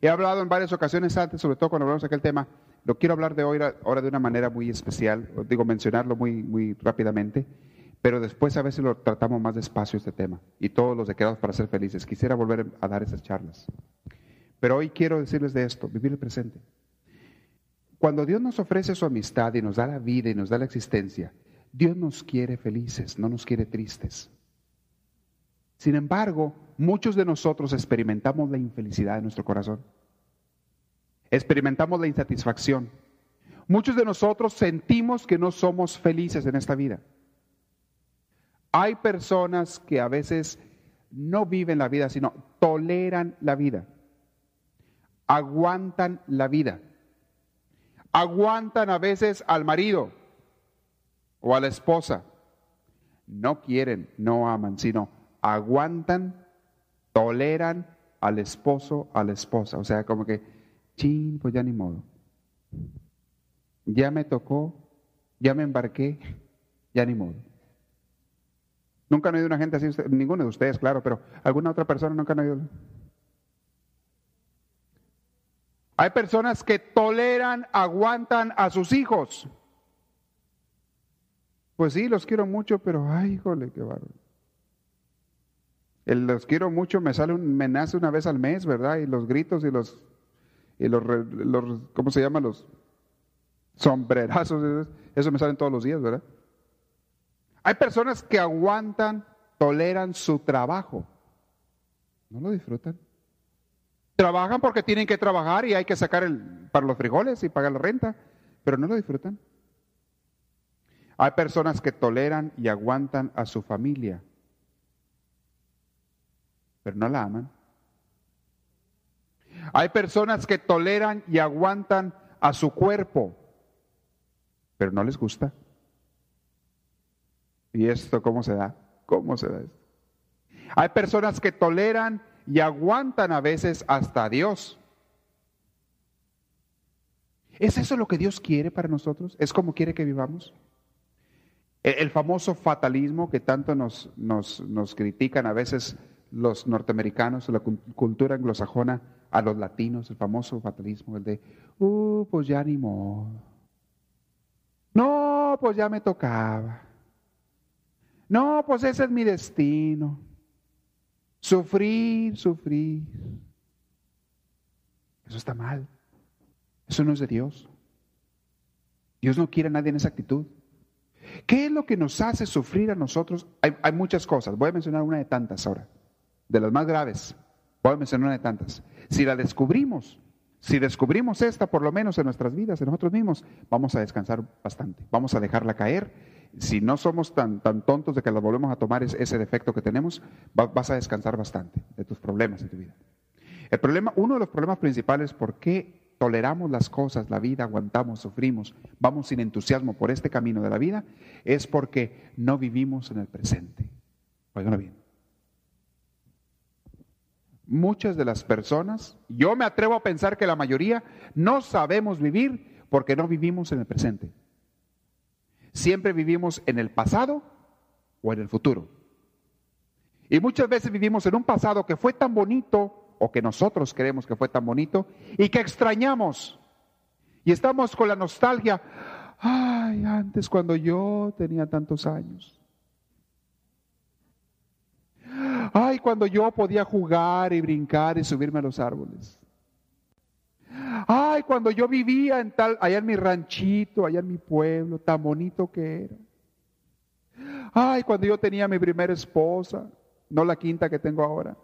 He hablado en varias ocasiones antes, sobre todo cuando hablamos de aquel tema, lo quiero hablar de hoy ahora de una manera muy especial, digo mencionarlo muy, muy rápidamente, pero después a veces lo tratamos más despacio este tema y todos los de quedados para ser felices. Quisiera volver a dar esas charlas. Pero hoy quiero decirles de esto, vivir el presente. Cuando Dios nos ofrece su amistad y nos da la vida y nos da la existencia, Dios nos quiere felices, no nos quiere tristes. Sin embargo, muchos de nosotros experimentamos la infelicidad en nuestro corazón. Experimentamos la insatisfacción. Muchos de nosotros sentimos que no somos felices en esta vida. Hay personas que a veces no viven la vida, sino toleran la vida, aguantan la vida, aguantan a veces al marido o a la esposa. No quieren, no aman, sino aguantan, toleran al esposo, a la esposa. O sea, como que, chin, pues ya ni modo. Ya me tocó, ya me embarqué, ya ni modo. Nunca han oído una gente así, ninguno de ustedes, claro, pero alguna otra persona nunca han oído. Hay personas que toleran, aguantan a sus hijos. Pues sí, los quiero mucho, pero ay, híjole, qué bárbaro. El los quiero mucho me sale un, me nace una vez al mes, ¿verdad? Y los gritos y los, y los, los ¿cómo se llama? Los sombrerazos, eso me salen todos los días, ¿verdad? Hay personas que aguantan, toleran su trabajo. No lo disfrutan. Trabajan porque tienen que trabajar y hay que sacar el, para los frijoles y pagar la renta, pero no lo disfrutan. Hay personas que toleran y aguantan a su familia, pero no la aman. Hay personas que toleran y aguantan a su cuerpo, pero no les gusta. ¿Y esto cómo se da? ¿Cómo se da esto? Hay personas que toleran y aguantan a veces hasta a Dios. ¿Es eso lo que Dios quiere para nosotros? ¿Es como quiere que vivamos? El, famoso fatalismo que tanto nos, nos, critican a veces los norteamericanos, la cultura anglosajona, a los latinos, el famoso fatalismo, el de, uh, pues ya ni modo. No, pues ya me tocaba. No, pues ese es mi destino. Sufrir, sufrir. Eso está mal. Eso no es de Dios. Dios no quiere a nadie en esa actitud. ¿Qué es lo que nos hace sufrir a nosotros? Hay, muchas cosas. Voy a mencionar una de tantas ahora. De las más graves. Voy a mencionar una de tantas. Si la descubrimos, si descubrimos esta por lo menos en nuestras vidas, en nosotros mismos, vamos a descansar bastante. Vamos a dejarla caer si no somos tan, tan tontos de que la volvemos a tomar ese defecto que tenemos, vas a descansar bastante de tus problemas en tu vida. El problema, uno de los problemas principales, ¿por qué toleramos las cosas, la vida, aguantamos, sufrimos, vamos sin entusiasmo por este camino de la vida? Es porque no vivimos en el presente. Oiganlo bien. Muchas de las personas, yo me atrevo a pensar que la mayoría, no sabemos vivir porque no vivimos en el presente. Siempre vivimos en el pasado o en el futuro. Y muchas veces vivimos en un pasado que fue tan bonito o que nosotros creemos que fue tan bonito y que extrañamos. Y estamos con la nostalgia. Ay, antes cuando yo tenía tantos años. Ay, cuando yo podía jugar y brincar y subirme a los árboles. Ay, cuando yo vivía en tal, allá en mi ranchito, allá en mi pueblo, tan bonito que era. Ay, cuando yo tenía mi primera esposa, no la quinta que tengo ahora.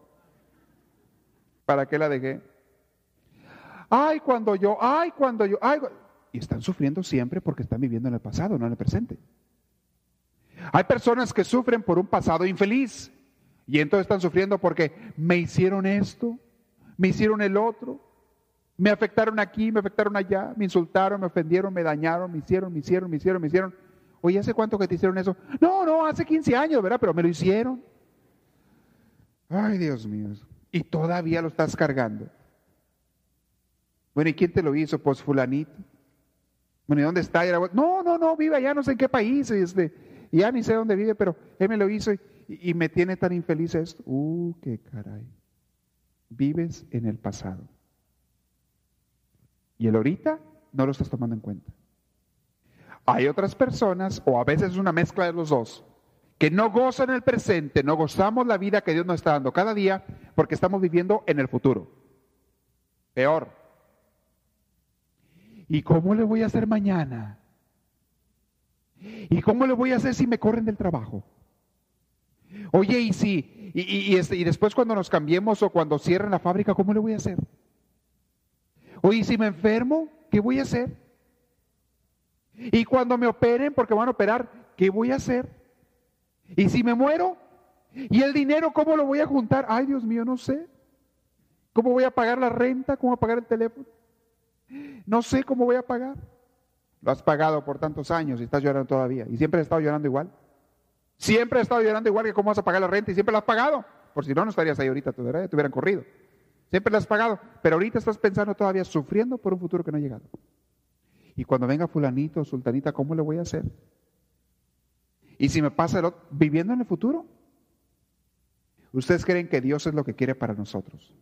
¿Para qué la dejé? Ay, cuando yo, ay, cuando yo, ay. Y están sufriendo siempre porque están viviendo en el pasado, no en el presente. Hay personas que sufren por un pasado infeliz y entonces están sufriendo porque me hicieron esto, me hicieron el otro, me afectaron aquí, me afectaron allá, me insultaron, me ofendieron, me dañaron, me hicieron, me hicieron, me hicieron, me hicieron. Oye, ¿hace cuánto que te hicieron eso? No, no, hace 15 años, ¿verdad? Pero me lo hicieron. Ay, Dios mío. Y todavía lo estás cargando. Bueno, ¿y quién te lo hizo? Pues fulanito. Bueno, ¿y dónde está? no, no, no, vive allá, no sé en qué país. Este, ya ni sé dónde vive, pero él me lo hizo y, y me tiene tan infeliz esto. Uh, qué caray. Vives en el pasado. Y el ahorita no lo estás tomando en cuenta. Hay otras personas, o a veces es una mezcla de los dos, que no gozan el presente, no gozamos la vida que Dios nos está dando cada día porque estamos viviendo en el futuro. Peor. ¿Y cómo le voy a hacer mañana? ¿Y cómo le voy a hacer si me corren del trabajo? Oye, y si, y, este, y después cuando nos cambiemos o cuando cierren la fábrica, ¿cómo le voy a hacer? Oye, si me enfermo, ¿qué voy a hacer? Y cuando me operen, porque van a operar, ¿qué voy a hacer? Y si me muero, ¿y el dinero cómo lo voy a juntar? Ay, Dios mío, no sé. ¿Cómo voy a pagar la renta? ¿Cómo voy a pagar el teléfono? No sé cómo voy a pagar. Lo has pagado por tantos años y estás llorando todavía. Y siempre has estado llorando igual. Siempre has estado llorando igual que cómo vas a pagar la renta y siempre la has pagado. Por si no, no estarías ahí ahorita, te hubieran corrido. Siempre la has pagado, pero ahorita estás pensando todavía sufriendo por un futuro que no ha llegado. Y cuando venga fulanito o sultanita, ¿cómo le voy a hacer? Y si me pasa el otro, viviendo en el futuro. ¿Ustedes creen que Dios es lo que quiere para nosotros?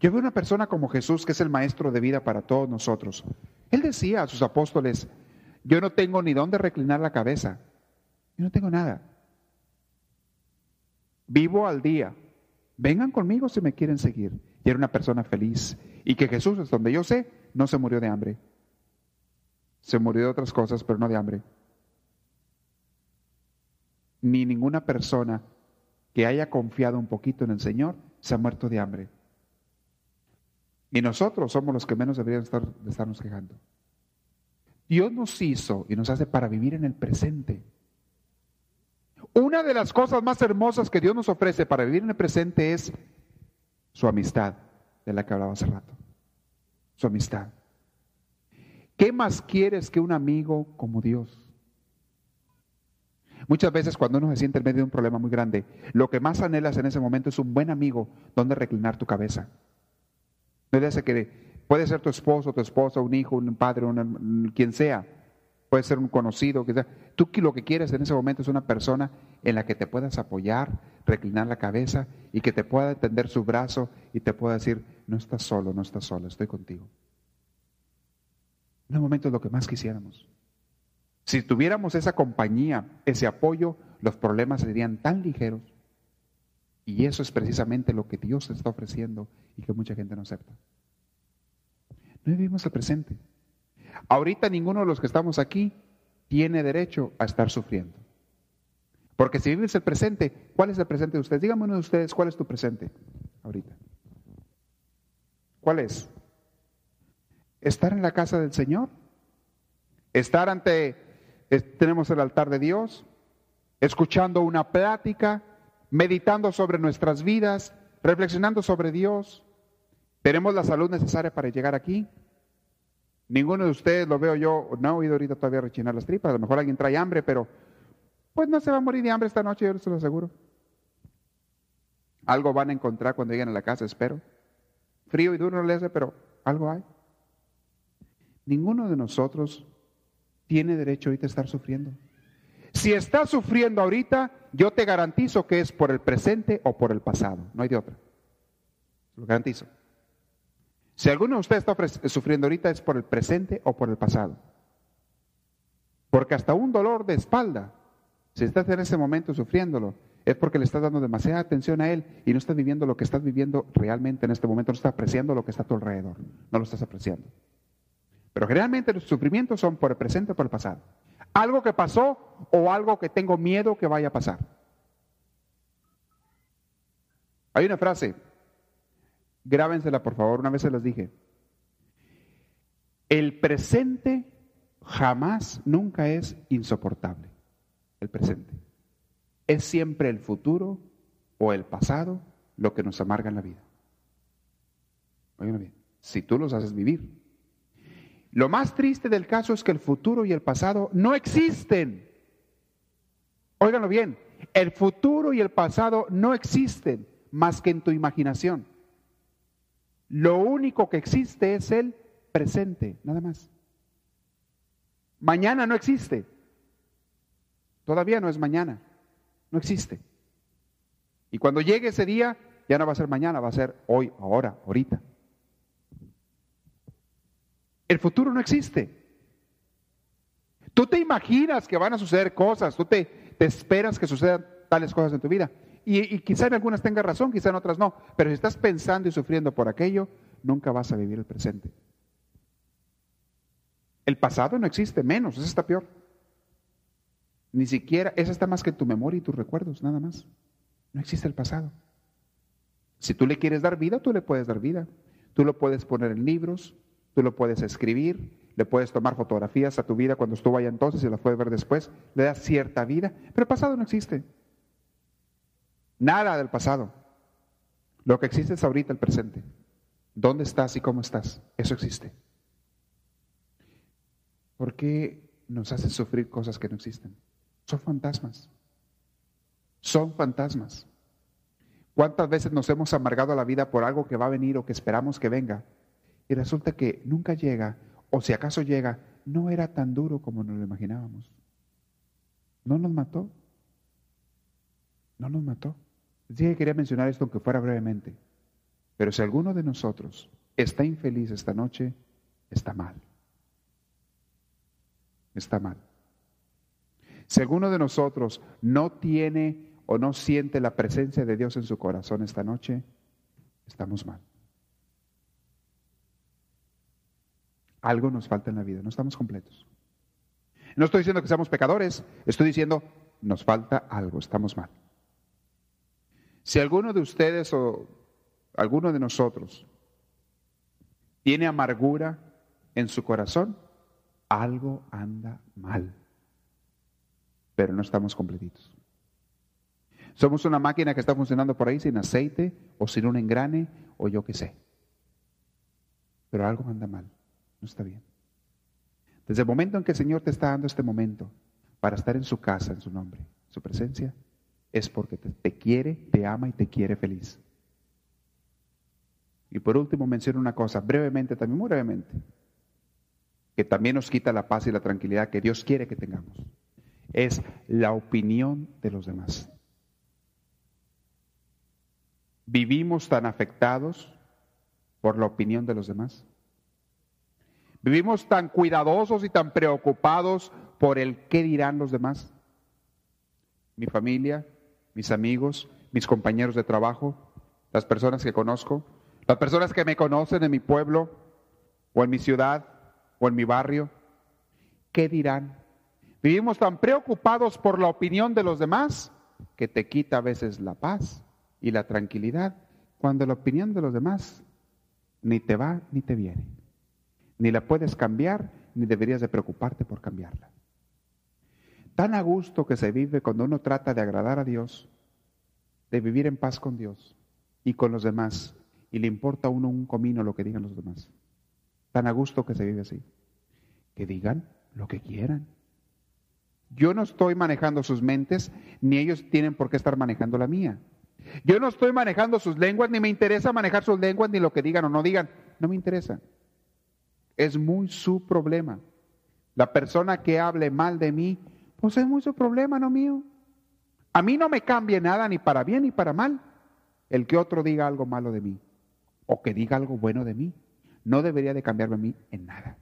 Yo veo una persona como Jesús, que es el maestro de vida para todos nosotros. Él decía a sus apóstoles, yo no tengo ni dónde reclinar la cabeza. Yo no tengo nada. Vivo al día. Vengan conmigo si me quieren seguir y era una persona feliz. Y que Jesús, es donde yo sé, no se murió de hambre. Se murió de otras cosas, pero no de hambre. Ni ninguna persona que haya confiado un poquito en el Señor se ha muerto de hambre. Y nosotros somos los que menos deberían estar, de estarnos quejando. Dios nos hizo y nos hace para vivir en el presente. Una de las cosas más hermosas que Dios nos ofrece para vivir en el presente es su amistad, de la que hablaba hace rato. Su amistad. ¿Qué más quieres que un amigo como Dios? Muchas veces cuando uno se siente en medio de un problema muy grande, lo que más anhelas en ese momento es un buen amigo donde reclinar tu cabeza. No le que puede ser tu esposo, tu esposa, un hijo, un padre, quien sea, puede ser un conocido, sea. Tú lo que quieres en ese momento es una persona en la que te puedas apoyar, reclinar la cabeza y que te pueda tender su brazo y te pueda decir, no estás solo, no estás solo, estoy contigo. En un momento es lo que más quisiéramos. Si tuviéramos esa compañía, ese apoyo, los problemas serían tan ligeros. Y eso es precisamente lo que Dios está ofreciendo y que mucha gente no acepta. No vivimos el presente. Ahorita ninguno de los que estamos aquí tiene derecho a estar sufriendo. Porque si vives el presente, ¿cuál es el presente de ustedes? Díganme uno de ustedes, ¿cuál es tu presente ahorita? ¿Cuál es? Estar en la casa del Señor. Estar ante, tenemos el altar de Dios, escuchando una plática, meditando sobre nuestras vidas, reflexionando sobre Dios. ¿Tenemos la salud necesaria para llegar aquí? Ninguno de ustedes lo veo yo, no he oído ahorita todavía rechinar las tripas, a lo mejor alguien trae hambre, pero pues no se va a morir de hambre esta noche, yo se lo aseguro. Algo van a encontrar cuando lleguen a la casa, espero. Frío y duro no le hace, pero algo hay. Ninguno de nosotros tiene derecho ahorita a estar sufriendo. Si estás sufriendo ahorita, yo te garantizo que es por el presente o por el pasado, no hay de otra. Lo garantizo. Si alguno de ustedes está sufriendo ahorita es por el presente o por el pasado. Porque hasta un dolor de espalda, si estás en ese momento sufriéndolo, es porque le estás dando demasiada atención a él y no estás viviendo lo que estás viviendo realmente en este momento, no estás apreciando lo que está a tu alrededor, no lo estás apreciando. Pero generalmente los sufrimientos son por el presente o por el pasado. Algo que pasó o algo que tengo miedo que vaya a pasar. Hay una frase, grábensela por favor, una vez se las dije. El presente jamás, nunca es insoportable. El presente. Es siempre el futuro o el pasado lo que nos amarga en la vida. Oigan bien, si tú los haces vivir. Lo más triste del caso es que el futuro y el pasado no existen. Óiganlo bien, el futuro y el pasado no existen más que en tu imaginación. Lo único que existe es el presente, nada más. Mañana no existe. Todavía no es mañana. No existe. Y cuando llegue ese día, ya no va a ser mañana, va a ser hoy, ahora, ahorita. El futuro no existe. Tú te imaginas que van a suceder cosas, tú te, esperas que sucedan tales cosas en tu vida. Y, quizá en algunas tengas razón, quizá en otras no. Pero si estás pensando y sufriendo por aquello, nunca vas a vivir el presente. El pasado no existe, menos, eso está peor. Ni siquiera, eso está más que tu memoria y tus recuerdos, nada más. No existe el pasado. Si tú le quieres dar vida, tú le puedes dar vida. Tú lo puedes poner en libros, tú lo puedes escribir, le puedes tomar fotografías a tu vida cuando estuvo allá entonces y las puedes ver después. Le das cierta vida, pero el pasado no existe. Nada del pasado. Lo que existe es ahorita el presente. ¿Dónde estás y cómo estás? Eso existe. ¿Por qué nos hace sufrir cosas que no existen? Son fantasmas. Son fantasmas. ¿Cuántas veces nos hemos amargado la vida por algo que va a venir o que esperamos que venga? Y resulta que nunca llega, o si acaso llega, no era tan duro como nos lo imaginábamos. No nos mató. No nos mató. Dije que quería mencionar esto aunque fuera brevemente. Pero si alguno de nosotros está infeliz esta noche, está mal. Está mal. Si alguno de nosotros no tiene o no siente la presencia de Dios en su corazón esta noche, estamos mal. Algo nos falta en la vida, no estamos completos. No estoy diciendo que seamos pecadores, estoy diciendo nos falta algo, estamos mal. Si alguno de ustedes o alguno de nosotros tiene amargura en su corazón, algo anda mal pero no estamos completitos. Somos una máquina que está funcionando por ahí sin aceite o sin un engrane o yo qué sé. Pero algo anda mal, no está bien. Desde el momento en que el Señor te está dando este momento para estar en su casa, en su nombre, su presencia, es porque te, te quiere, te ama y te quiere feliz. Y por último menciono una cosa, brevemente, también muy brevemente, que también nos quita la paz y la tranquilidad que Dios quiere que tengamos es la opinión de los demás. ¿Vivimos tan afectados por la opinión de los demás? ¿Vivimos tan cuidadosos y tan preocupados por el qué dirán los demás? Mi familia, mis amigos, mis compañeros de trabajo, las personas que conozco, las personas que me conocen en mi pueblo o en mi ciudad o en mi barrio, ¿qué dirán? Vivimos tan preocupados por la opinión de los demás que te quita a veces la paz y la tranquilidad cuando la opinión de los demás ni te va ni te viene. Ni la puedes cambiar ni deberías de preocuparte por cambiarla. Tan a gusto que se vive cuando uno trata de agradar a Dios, de vivir en paz con Dios y con los demás, y le importa a uno un comino lo que digan los demás. Tan a gusto que se vive así. Que digan lo que quieran. Yo no estoy manejando sus mentes, ni ellos tienen por qué estar manejando la mía. Yo no estoy manejando sus lenguas, ni me interesa manejar sus lenguas, ni lo que digan o no digan. No me interesa. Es muy su problema. La persona que hable mal de mí, pues es muy su problema, no mío. A mí no me cambie nada, ni para bien ni para mal, el que otro diga algo malo de mí, o que diga algo bueno de mí. No debería de cambiarme a mí en nada.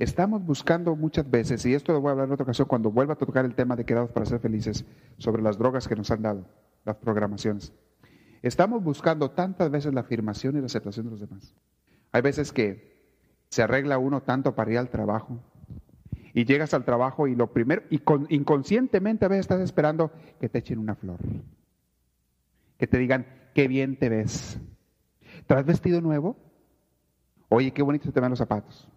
Estamos buscando muchas veces, y esto lo voy a hablar en otra ocasión cuando vuelva a tocar el tema de quedados para ser felices, sobre las drogas que nos han dado, las programaciones. Estamos buscando tantas veces la afirmación y la aceptación de los demás. Hay veces que se arregla uno tanto para ir al trabajo y llegas al trabajo y lo primero, y inconscientemente a veces estás esperando que te echen una flor, que te digan, qué bien te ves. ¿Traes vestido nuevo? Oye, qué bonito te ven los zapatos.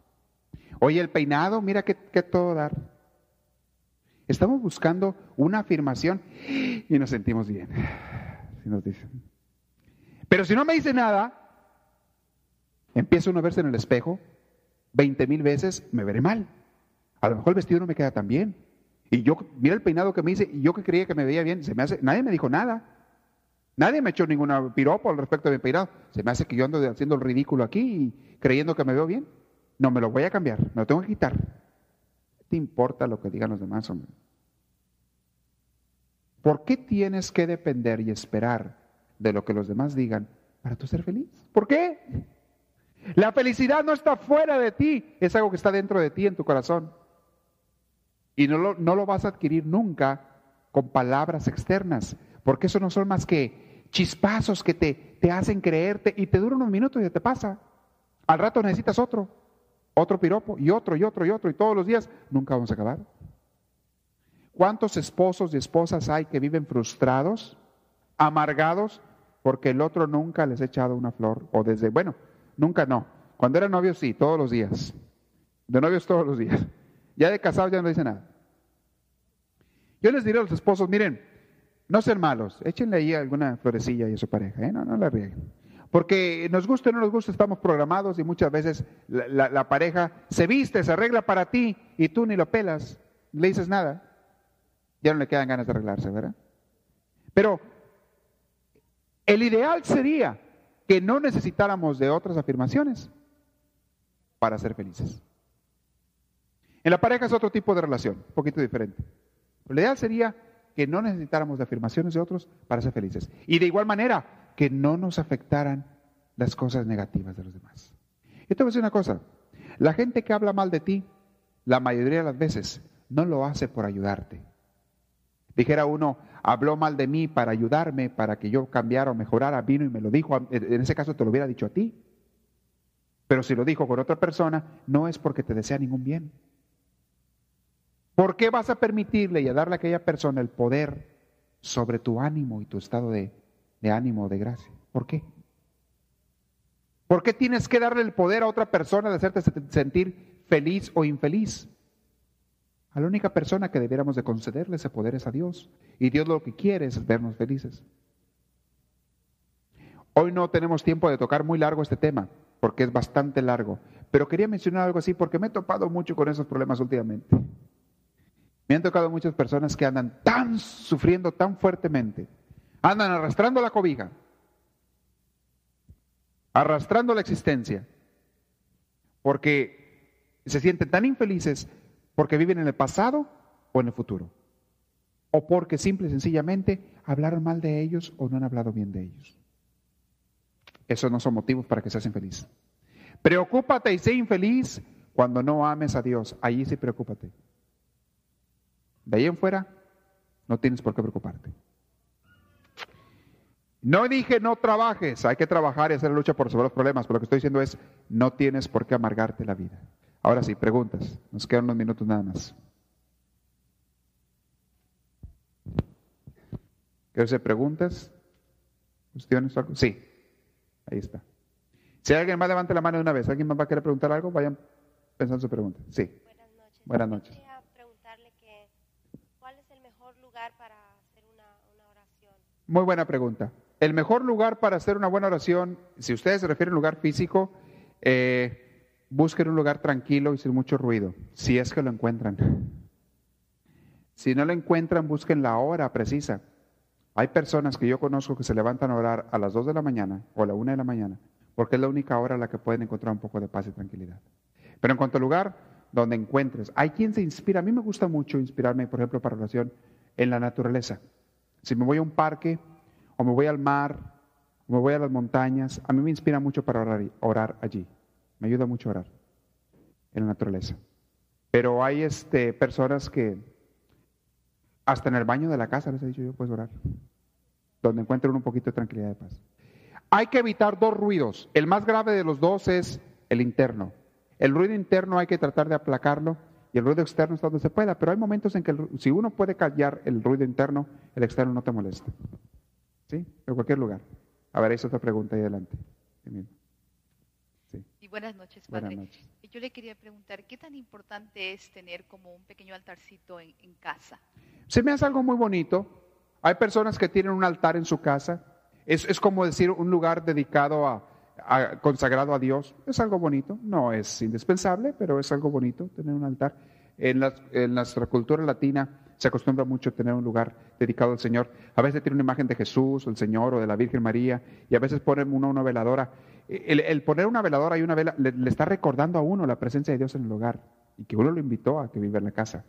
Oye, el peinado, mira qué, todo dar. Estamos buscando una afirmación y nos sentimos bien. Si nos dicen. Pero si no me dice nada, empiezo uno a verse en el espejo 20 mil veces, me veré mal. A lo mejor el vestido no me queda tan bien. Y yo, mira el peinado que me hice, y yo que creía que me veía bien, se me hace, nadie me dijo nada. Nadie me echó ninguna piropo al respecto de mi peinado. Se me hace que yo ando haciendo el ridículo aquí y creyendo que me veo bien. No, me lo voy a cambiar, me lo tengo que quitar. ¿Qué te importa lo que digan los demás, hombre? ¿Por qué tienes que depender y esperar de lo que los demás digan para tú ser feliz? ¿Por qué? La felicidad no está fuera de ti, es algo que está dentro de ti, en tu corazón. Y no lo, no lo vas a adquirir nunca con palabras externas, porque eso no son más que chispazos que te, te hacen creerte y te duran unos minutos y ya te pasa. Al rato necesitas otro otro piropo y otro y otro y otro y todos los días, nunca vamos a acabar. ¿Cuántos esposos y esposas hay que viven frustrados, amargados, porque el otro nunca les ha echado una flor? O desde, bueno, nunca no. Cuando eran novios sí, todos los días. De novios todos los días. Ya de casados ya no dice nada. Yo les diré a los esposos, miren, no sean malos, échenle ahí alguna florecilla a su pareja, ¿eh? no, no la rieguen. Porque nos gusta o no nos gusta, estamos programados y muchas veces la, pareja se viste, se arregla para ti y tú ni lo pelas, le dices nada. Ya no le quedan ganas de arreglarse, ¿verdad? Pero el ideal sería que no necesitáramos de otras afirmaciones para ser felices. En la pareja es otro tipo de relación, un poquito diferente. Lo ideal sería que no necesitáramos de afirmaciones de otros para ser felices. Y de igual manera, que no nos afectaran las cosas negativas de los demás. Y te voy a decir una cosa, la gente que habla mal de ti, la mayoría de las veces, no lo hace por ayudarte. Dijera uno, habló mal de mí para ayudarme, para que yo cambiara o mejorara, vino y me lo dijo, en ese caso te lo hubiera dicho a ti. Pero si lo dijo con otra persona, no es porque te desea ningún bien. ¿Por qué vas a permitirle y a darle a aquella persona el poder sobre tu ánimo y tu estado de, de ánimo, de gracia. ¿Por qué? ¿Por qué tienes que darle el poder a otra persona de hacerte sentir feliz o infeliz? La única persona que debiéramos de concederle ese poder es a Dios. Y Dios lo que quiere es vernos felices. Hoy no tenemos tiempo de tocar muy largo este tema, porque es bastante largo. Pero quería mencionar algo así porque me he topado mucho con esos problemas últimamente. Me han tocado muchas personas que andan tan sufriendo tan fuertemente Andan arrastrando la cobija, arrastrando la existencia, porque se sienten tan infelices porque viven en el pasado o en el futuro, o porque simple y sencillamente hablaron mal de ellos o no han hablado bien de ellos. Esos no son motivos para que seas infeliz. Preocúpate y sé infeliz cuando no ames a Dios. Allí sí preocúpate. De ahí en fuera, no tienes por qué preocuparte. No dije no trabajes, hay que trabajar y hacer lucha por resolver los problemas, pero lo que estoy diciendo es, no tienes por qué amargarte la vida. Ahora sí, preguntas. Nos quedan unos minutos nada más. ¿Quiero hacer preguntas? ¿Cuestiones? Sí, ahí está. Si alguien más levante la mano de una vez, ¿alguien más va a querer preguntar algo? Vayan pensando su pregunta. Sí. Buenas noches. Buenas noches. Quería preguntarle que, ¿cuál es el mejor lugar para hacer una oración? Muy buena pregunta. El mejor lugar para hacer una buena oración, si ustedes se refieren a un lugar físico, eh, busquen un lugar tranquilo y sin mucho ruido, si es que lo encuentran. Si no lo encuentran, busquen la hora precisa. Hay personas que yo conozco que se levantan a orar a las 2 de la mañana o a la 1 de la mañana, porque es la única hora en la que pueden encontrar un poco de paz y tranquilidad. Pero en cuanto al lugar donde encuentres, hay quien se inspira. A mí me gusta mucho inspirarme, por ejemplo, para oración en la naturaleza. Si me voy a un parque, o me voy al mar, me voy a las montañas, a mí me inspira mucho para orar, orar allí. Me ayuda mucho a orar en la naturaleza. Pero hay este, personas que hasta en el baño de la casa, les he dicho yo, puedes orar. Donde encuentren un poquito de tranquilidad de paz. Hay que evitar dos ruidos. El más grave de los dos es el interno. El ruido interno hay que tratar de aplacarlo y el ruido externo es donde se pueda, pero hay momentos en que si uno puede callar el ruido interno, el externo no te molesta. ¿Sí? En cualquier lugar. A ver, esa otra pregunta ahí adelante. Sí. Y buenas noches, padre. Buenas noches. Yo le quería preguntar, ¿qué tan importante es tener como un pequeño altarcito en, casa? Se me hace algo muy bonito. Hay personas que tienen un altar en su casa. Es, es como decir un lugar dedicado a, consagrado a Dios. Es algo bonito. No es indispensable, pero es algo bonito tener un altar. En, en nuestra cultura latina se acostumbra mucho tener un lugar dedicado al Señor. A veces tiene una imagen de Jesús, el Señor o de la Virgen María, y a veces ponen una, una veladora. El, poner una veladora y una vela le, está recordando a uno la presencia de Dios en el hogar y que uno lo invitó a que viva en la casa.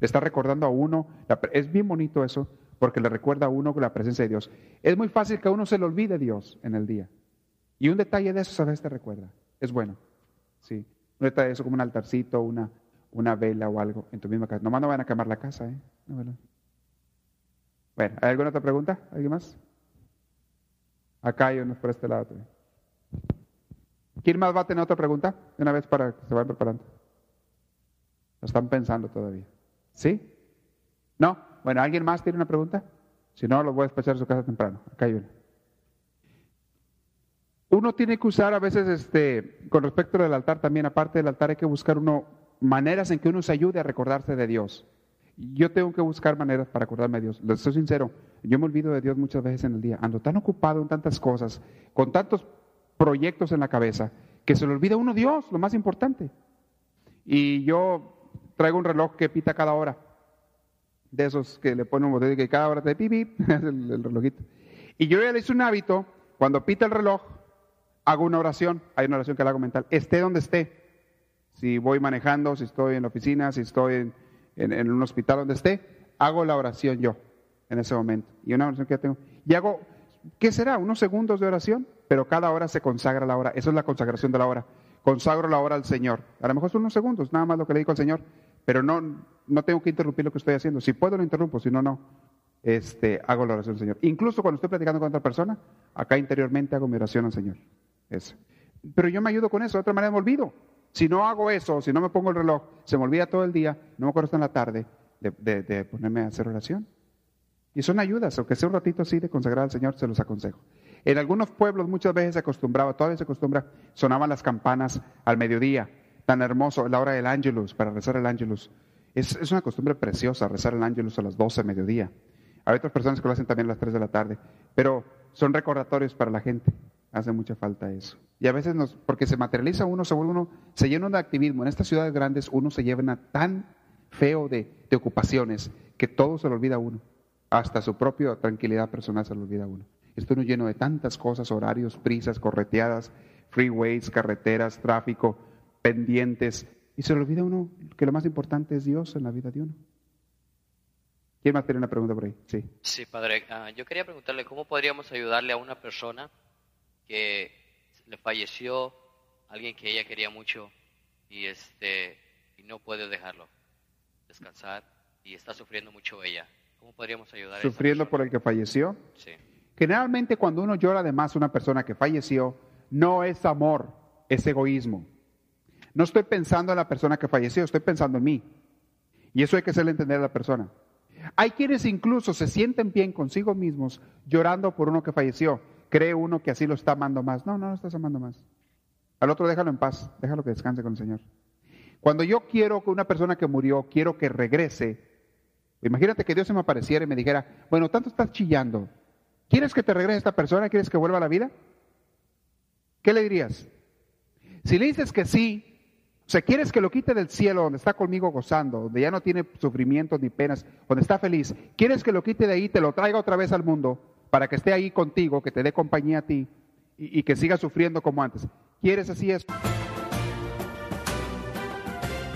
Le está recordando a uno, es bien bonito eso, porque le recuerda a uno la presencia de Dios. Es muy fácil que a uno se le olvide Dios en el día. Y un detalle de eso veces te recuerda. Es bueno. Sí. Un detalle de eso como un altarcito, una, una vela o algo en tu misma casa. Nomás no van a quemar la casa, ¿eh? bueno, ¿hay alguna otra pregunta? ¿Alguien más? Acá hay unos por este lado también. ¿Quién más va a tener otra pregunta? una vez para que se vayan preparando. Lo están pensando todavía. ¿Sí? ¿No? Bueno, ¿alguien más tiene una pregunta? Si no, lo voy a despachar a su casa temprano. Acá hay una. Uno tiene que usar a veces, este, con respecto al altar también, aparte del altar, hay que buscar uno maneras en que uno se ayude a recordarse de Dios. Yo tengo que buscar maneras para acordarme de Dios. Les soy sincero, yo me olvido de Dios muchas veces en el día. Ando tan ocupado en tantas cosas, con tantos proyectos en la cabeza, que se le olvida uno Dios, lo más importante. Y yo traigo un reloj que pita cada hora. De esos que le ponen un botón que cada hora te pipi, el, el relojito. Y yo ya le hice un hábito, cuando pita el reloj, hago una oración. Hay una oración que la hago mental. Esté donde esté. Si voy manejando, si estoy en la oficina, si estoy en, en un hospital donde esté, hago la oración yo en ese momento. Y una oración que ya tengo. Y hago, ¿qué será? Unos segundos de oración pero cada hora se consagra la hora. Eso es la consagración de la hora. Consagro la hora al Señor. A lo mejor son unos segundos, nada más lo que le digo al Señor, pero no, no tengo que interrumpir lo que estoy haciendo. Si puedo, lo interrumpo, si no, no. Este, hago la oración al Señor. Incluso cuando estoy platicando con otra persona, acá interiormente hago mi oración al Señor. Eso. Pero yo me ayudo con eso, de otra manera me olvido. Si no hago eso, si no me pongo el reloj, se me olvida todo el día, no me acuerdo hasta en la tarde de, de ponerme a hacer oración. Y son ayudas, aunque sea un ratito así de consagrar al Señor, se los aconsejo. En algunos pueblos muchas veces se acostumbraba, todavía se acostumbra, sonaban las campanas al mediodía, tan hermoso, la hora del ángelus, para rezar el ángelus. Es, una costumbre preciosa rezar el ángelus a las 12 del mediodía. Hay otras personas que lo hacen también a las 3 de la tarde, pero son recordatorios para la gente. Hace mucha falta eso. Y a veces nos, porque se materializa uno, se vuelve uno, se llena de activismo. En estas ciudades grandes uno se llena tan feo de, ocupaciones que todo se le olvida uno. Hasta su propia tranquilidad personal se le olvida uno. Esto no lleno de tantas cosas, horarios, prisas, correteadas, freeways, carreteras, tráfico, pendientes. Y se le olvida uno que lo más importante es Dios en la vida de uno. ¿Quién más tiene una pregunta por ahí? Sí. Sí, padre. Ah, yo quería preguntarle cómo podríamos ayudarle a una persona que le falleció, alguien que ella quería mucho y este y no puede dejarlo descansar y está sufriendo mucho ella. ¿Cómo podríamos ayudar? ¿Sufriendo por el que falleció? Sí. Generalmente cuando uno llora de más a una persona que falleció, no es amor, es egoísmo. No estoy pensando en la persona que falleció, estoy pensando en mí. Y eso hay que hacerle entender a la persona. Hay quienes incluso se sienten bien consigo mismos llorando por uno que falleció. Cree uno que así lo está amando más. No, no lo estás amando más. Al otro déjalo en paz, déjalo que descanse con el Señor. Cuando yo quiero que una persona que murió, quiero que regrese, imagínate que Dios se me apareciera y me dijera, bueno, tanto estás chillando, ¿Quieres que te regrese esta persona? ¿Quieres que vuelva a la vida? ¿Qué le dirías? Si le dices que sí, o sea, quieres que lo quite del cielo donde está conmigo gozando, donde ya no tiene sufrimientos ni penas, donde está feliz, quieres que lo quite de ahí, te lo traiga otra vez al mundo para que esté ahí contigo, que te dé compañía a ti y, que siga sufriendo como antes. ¿Quieres así eso?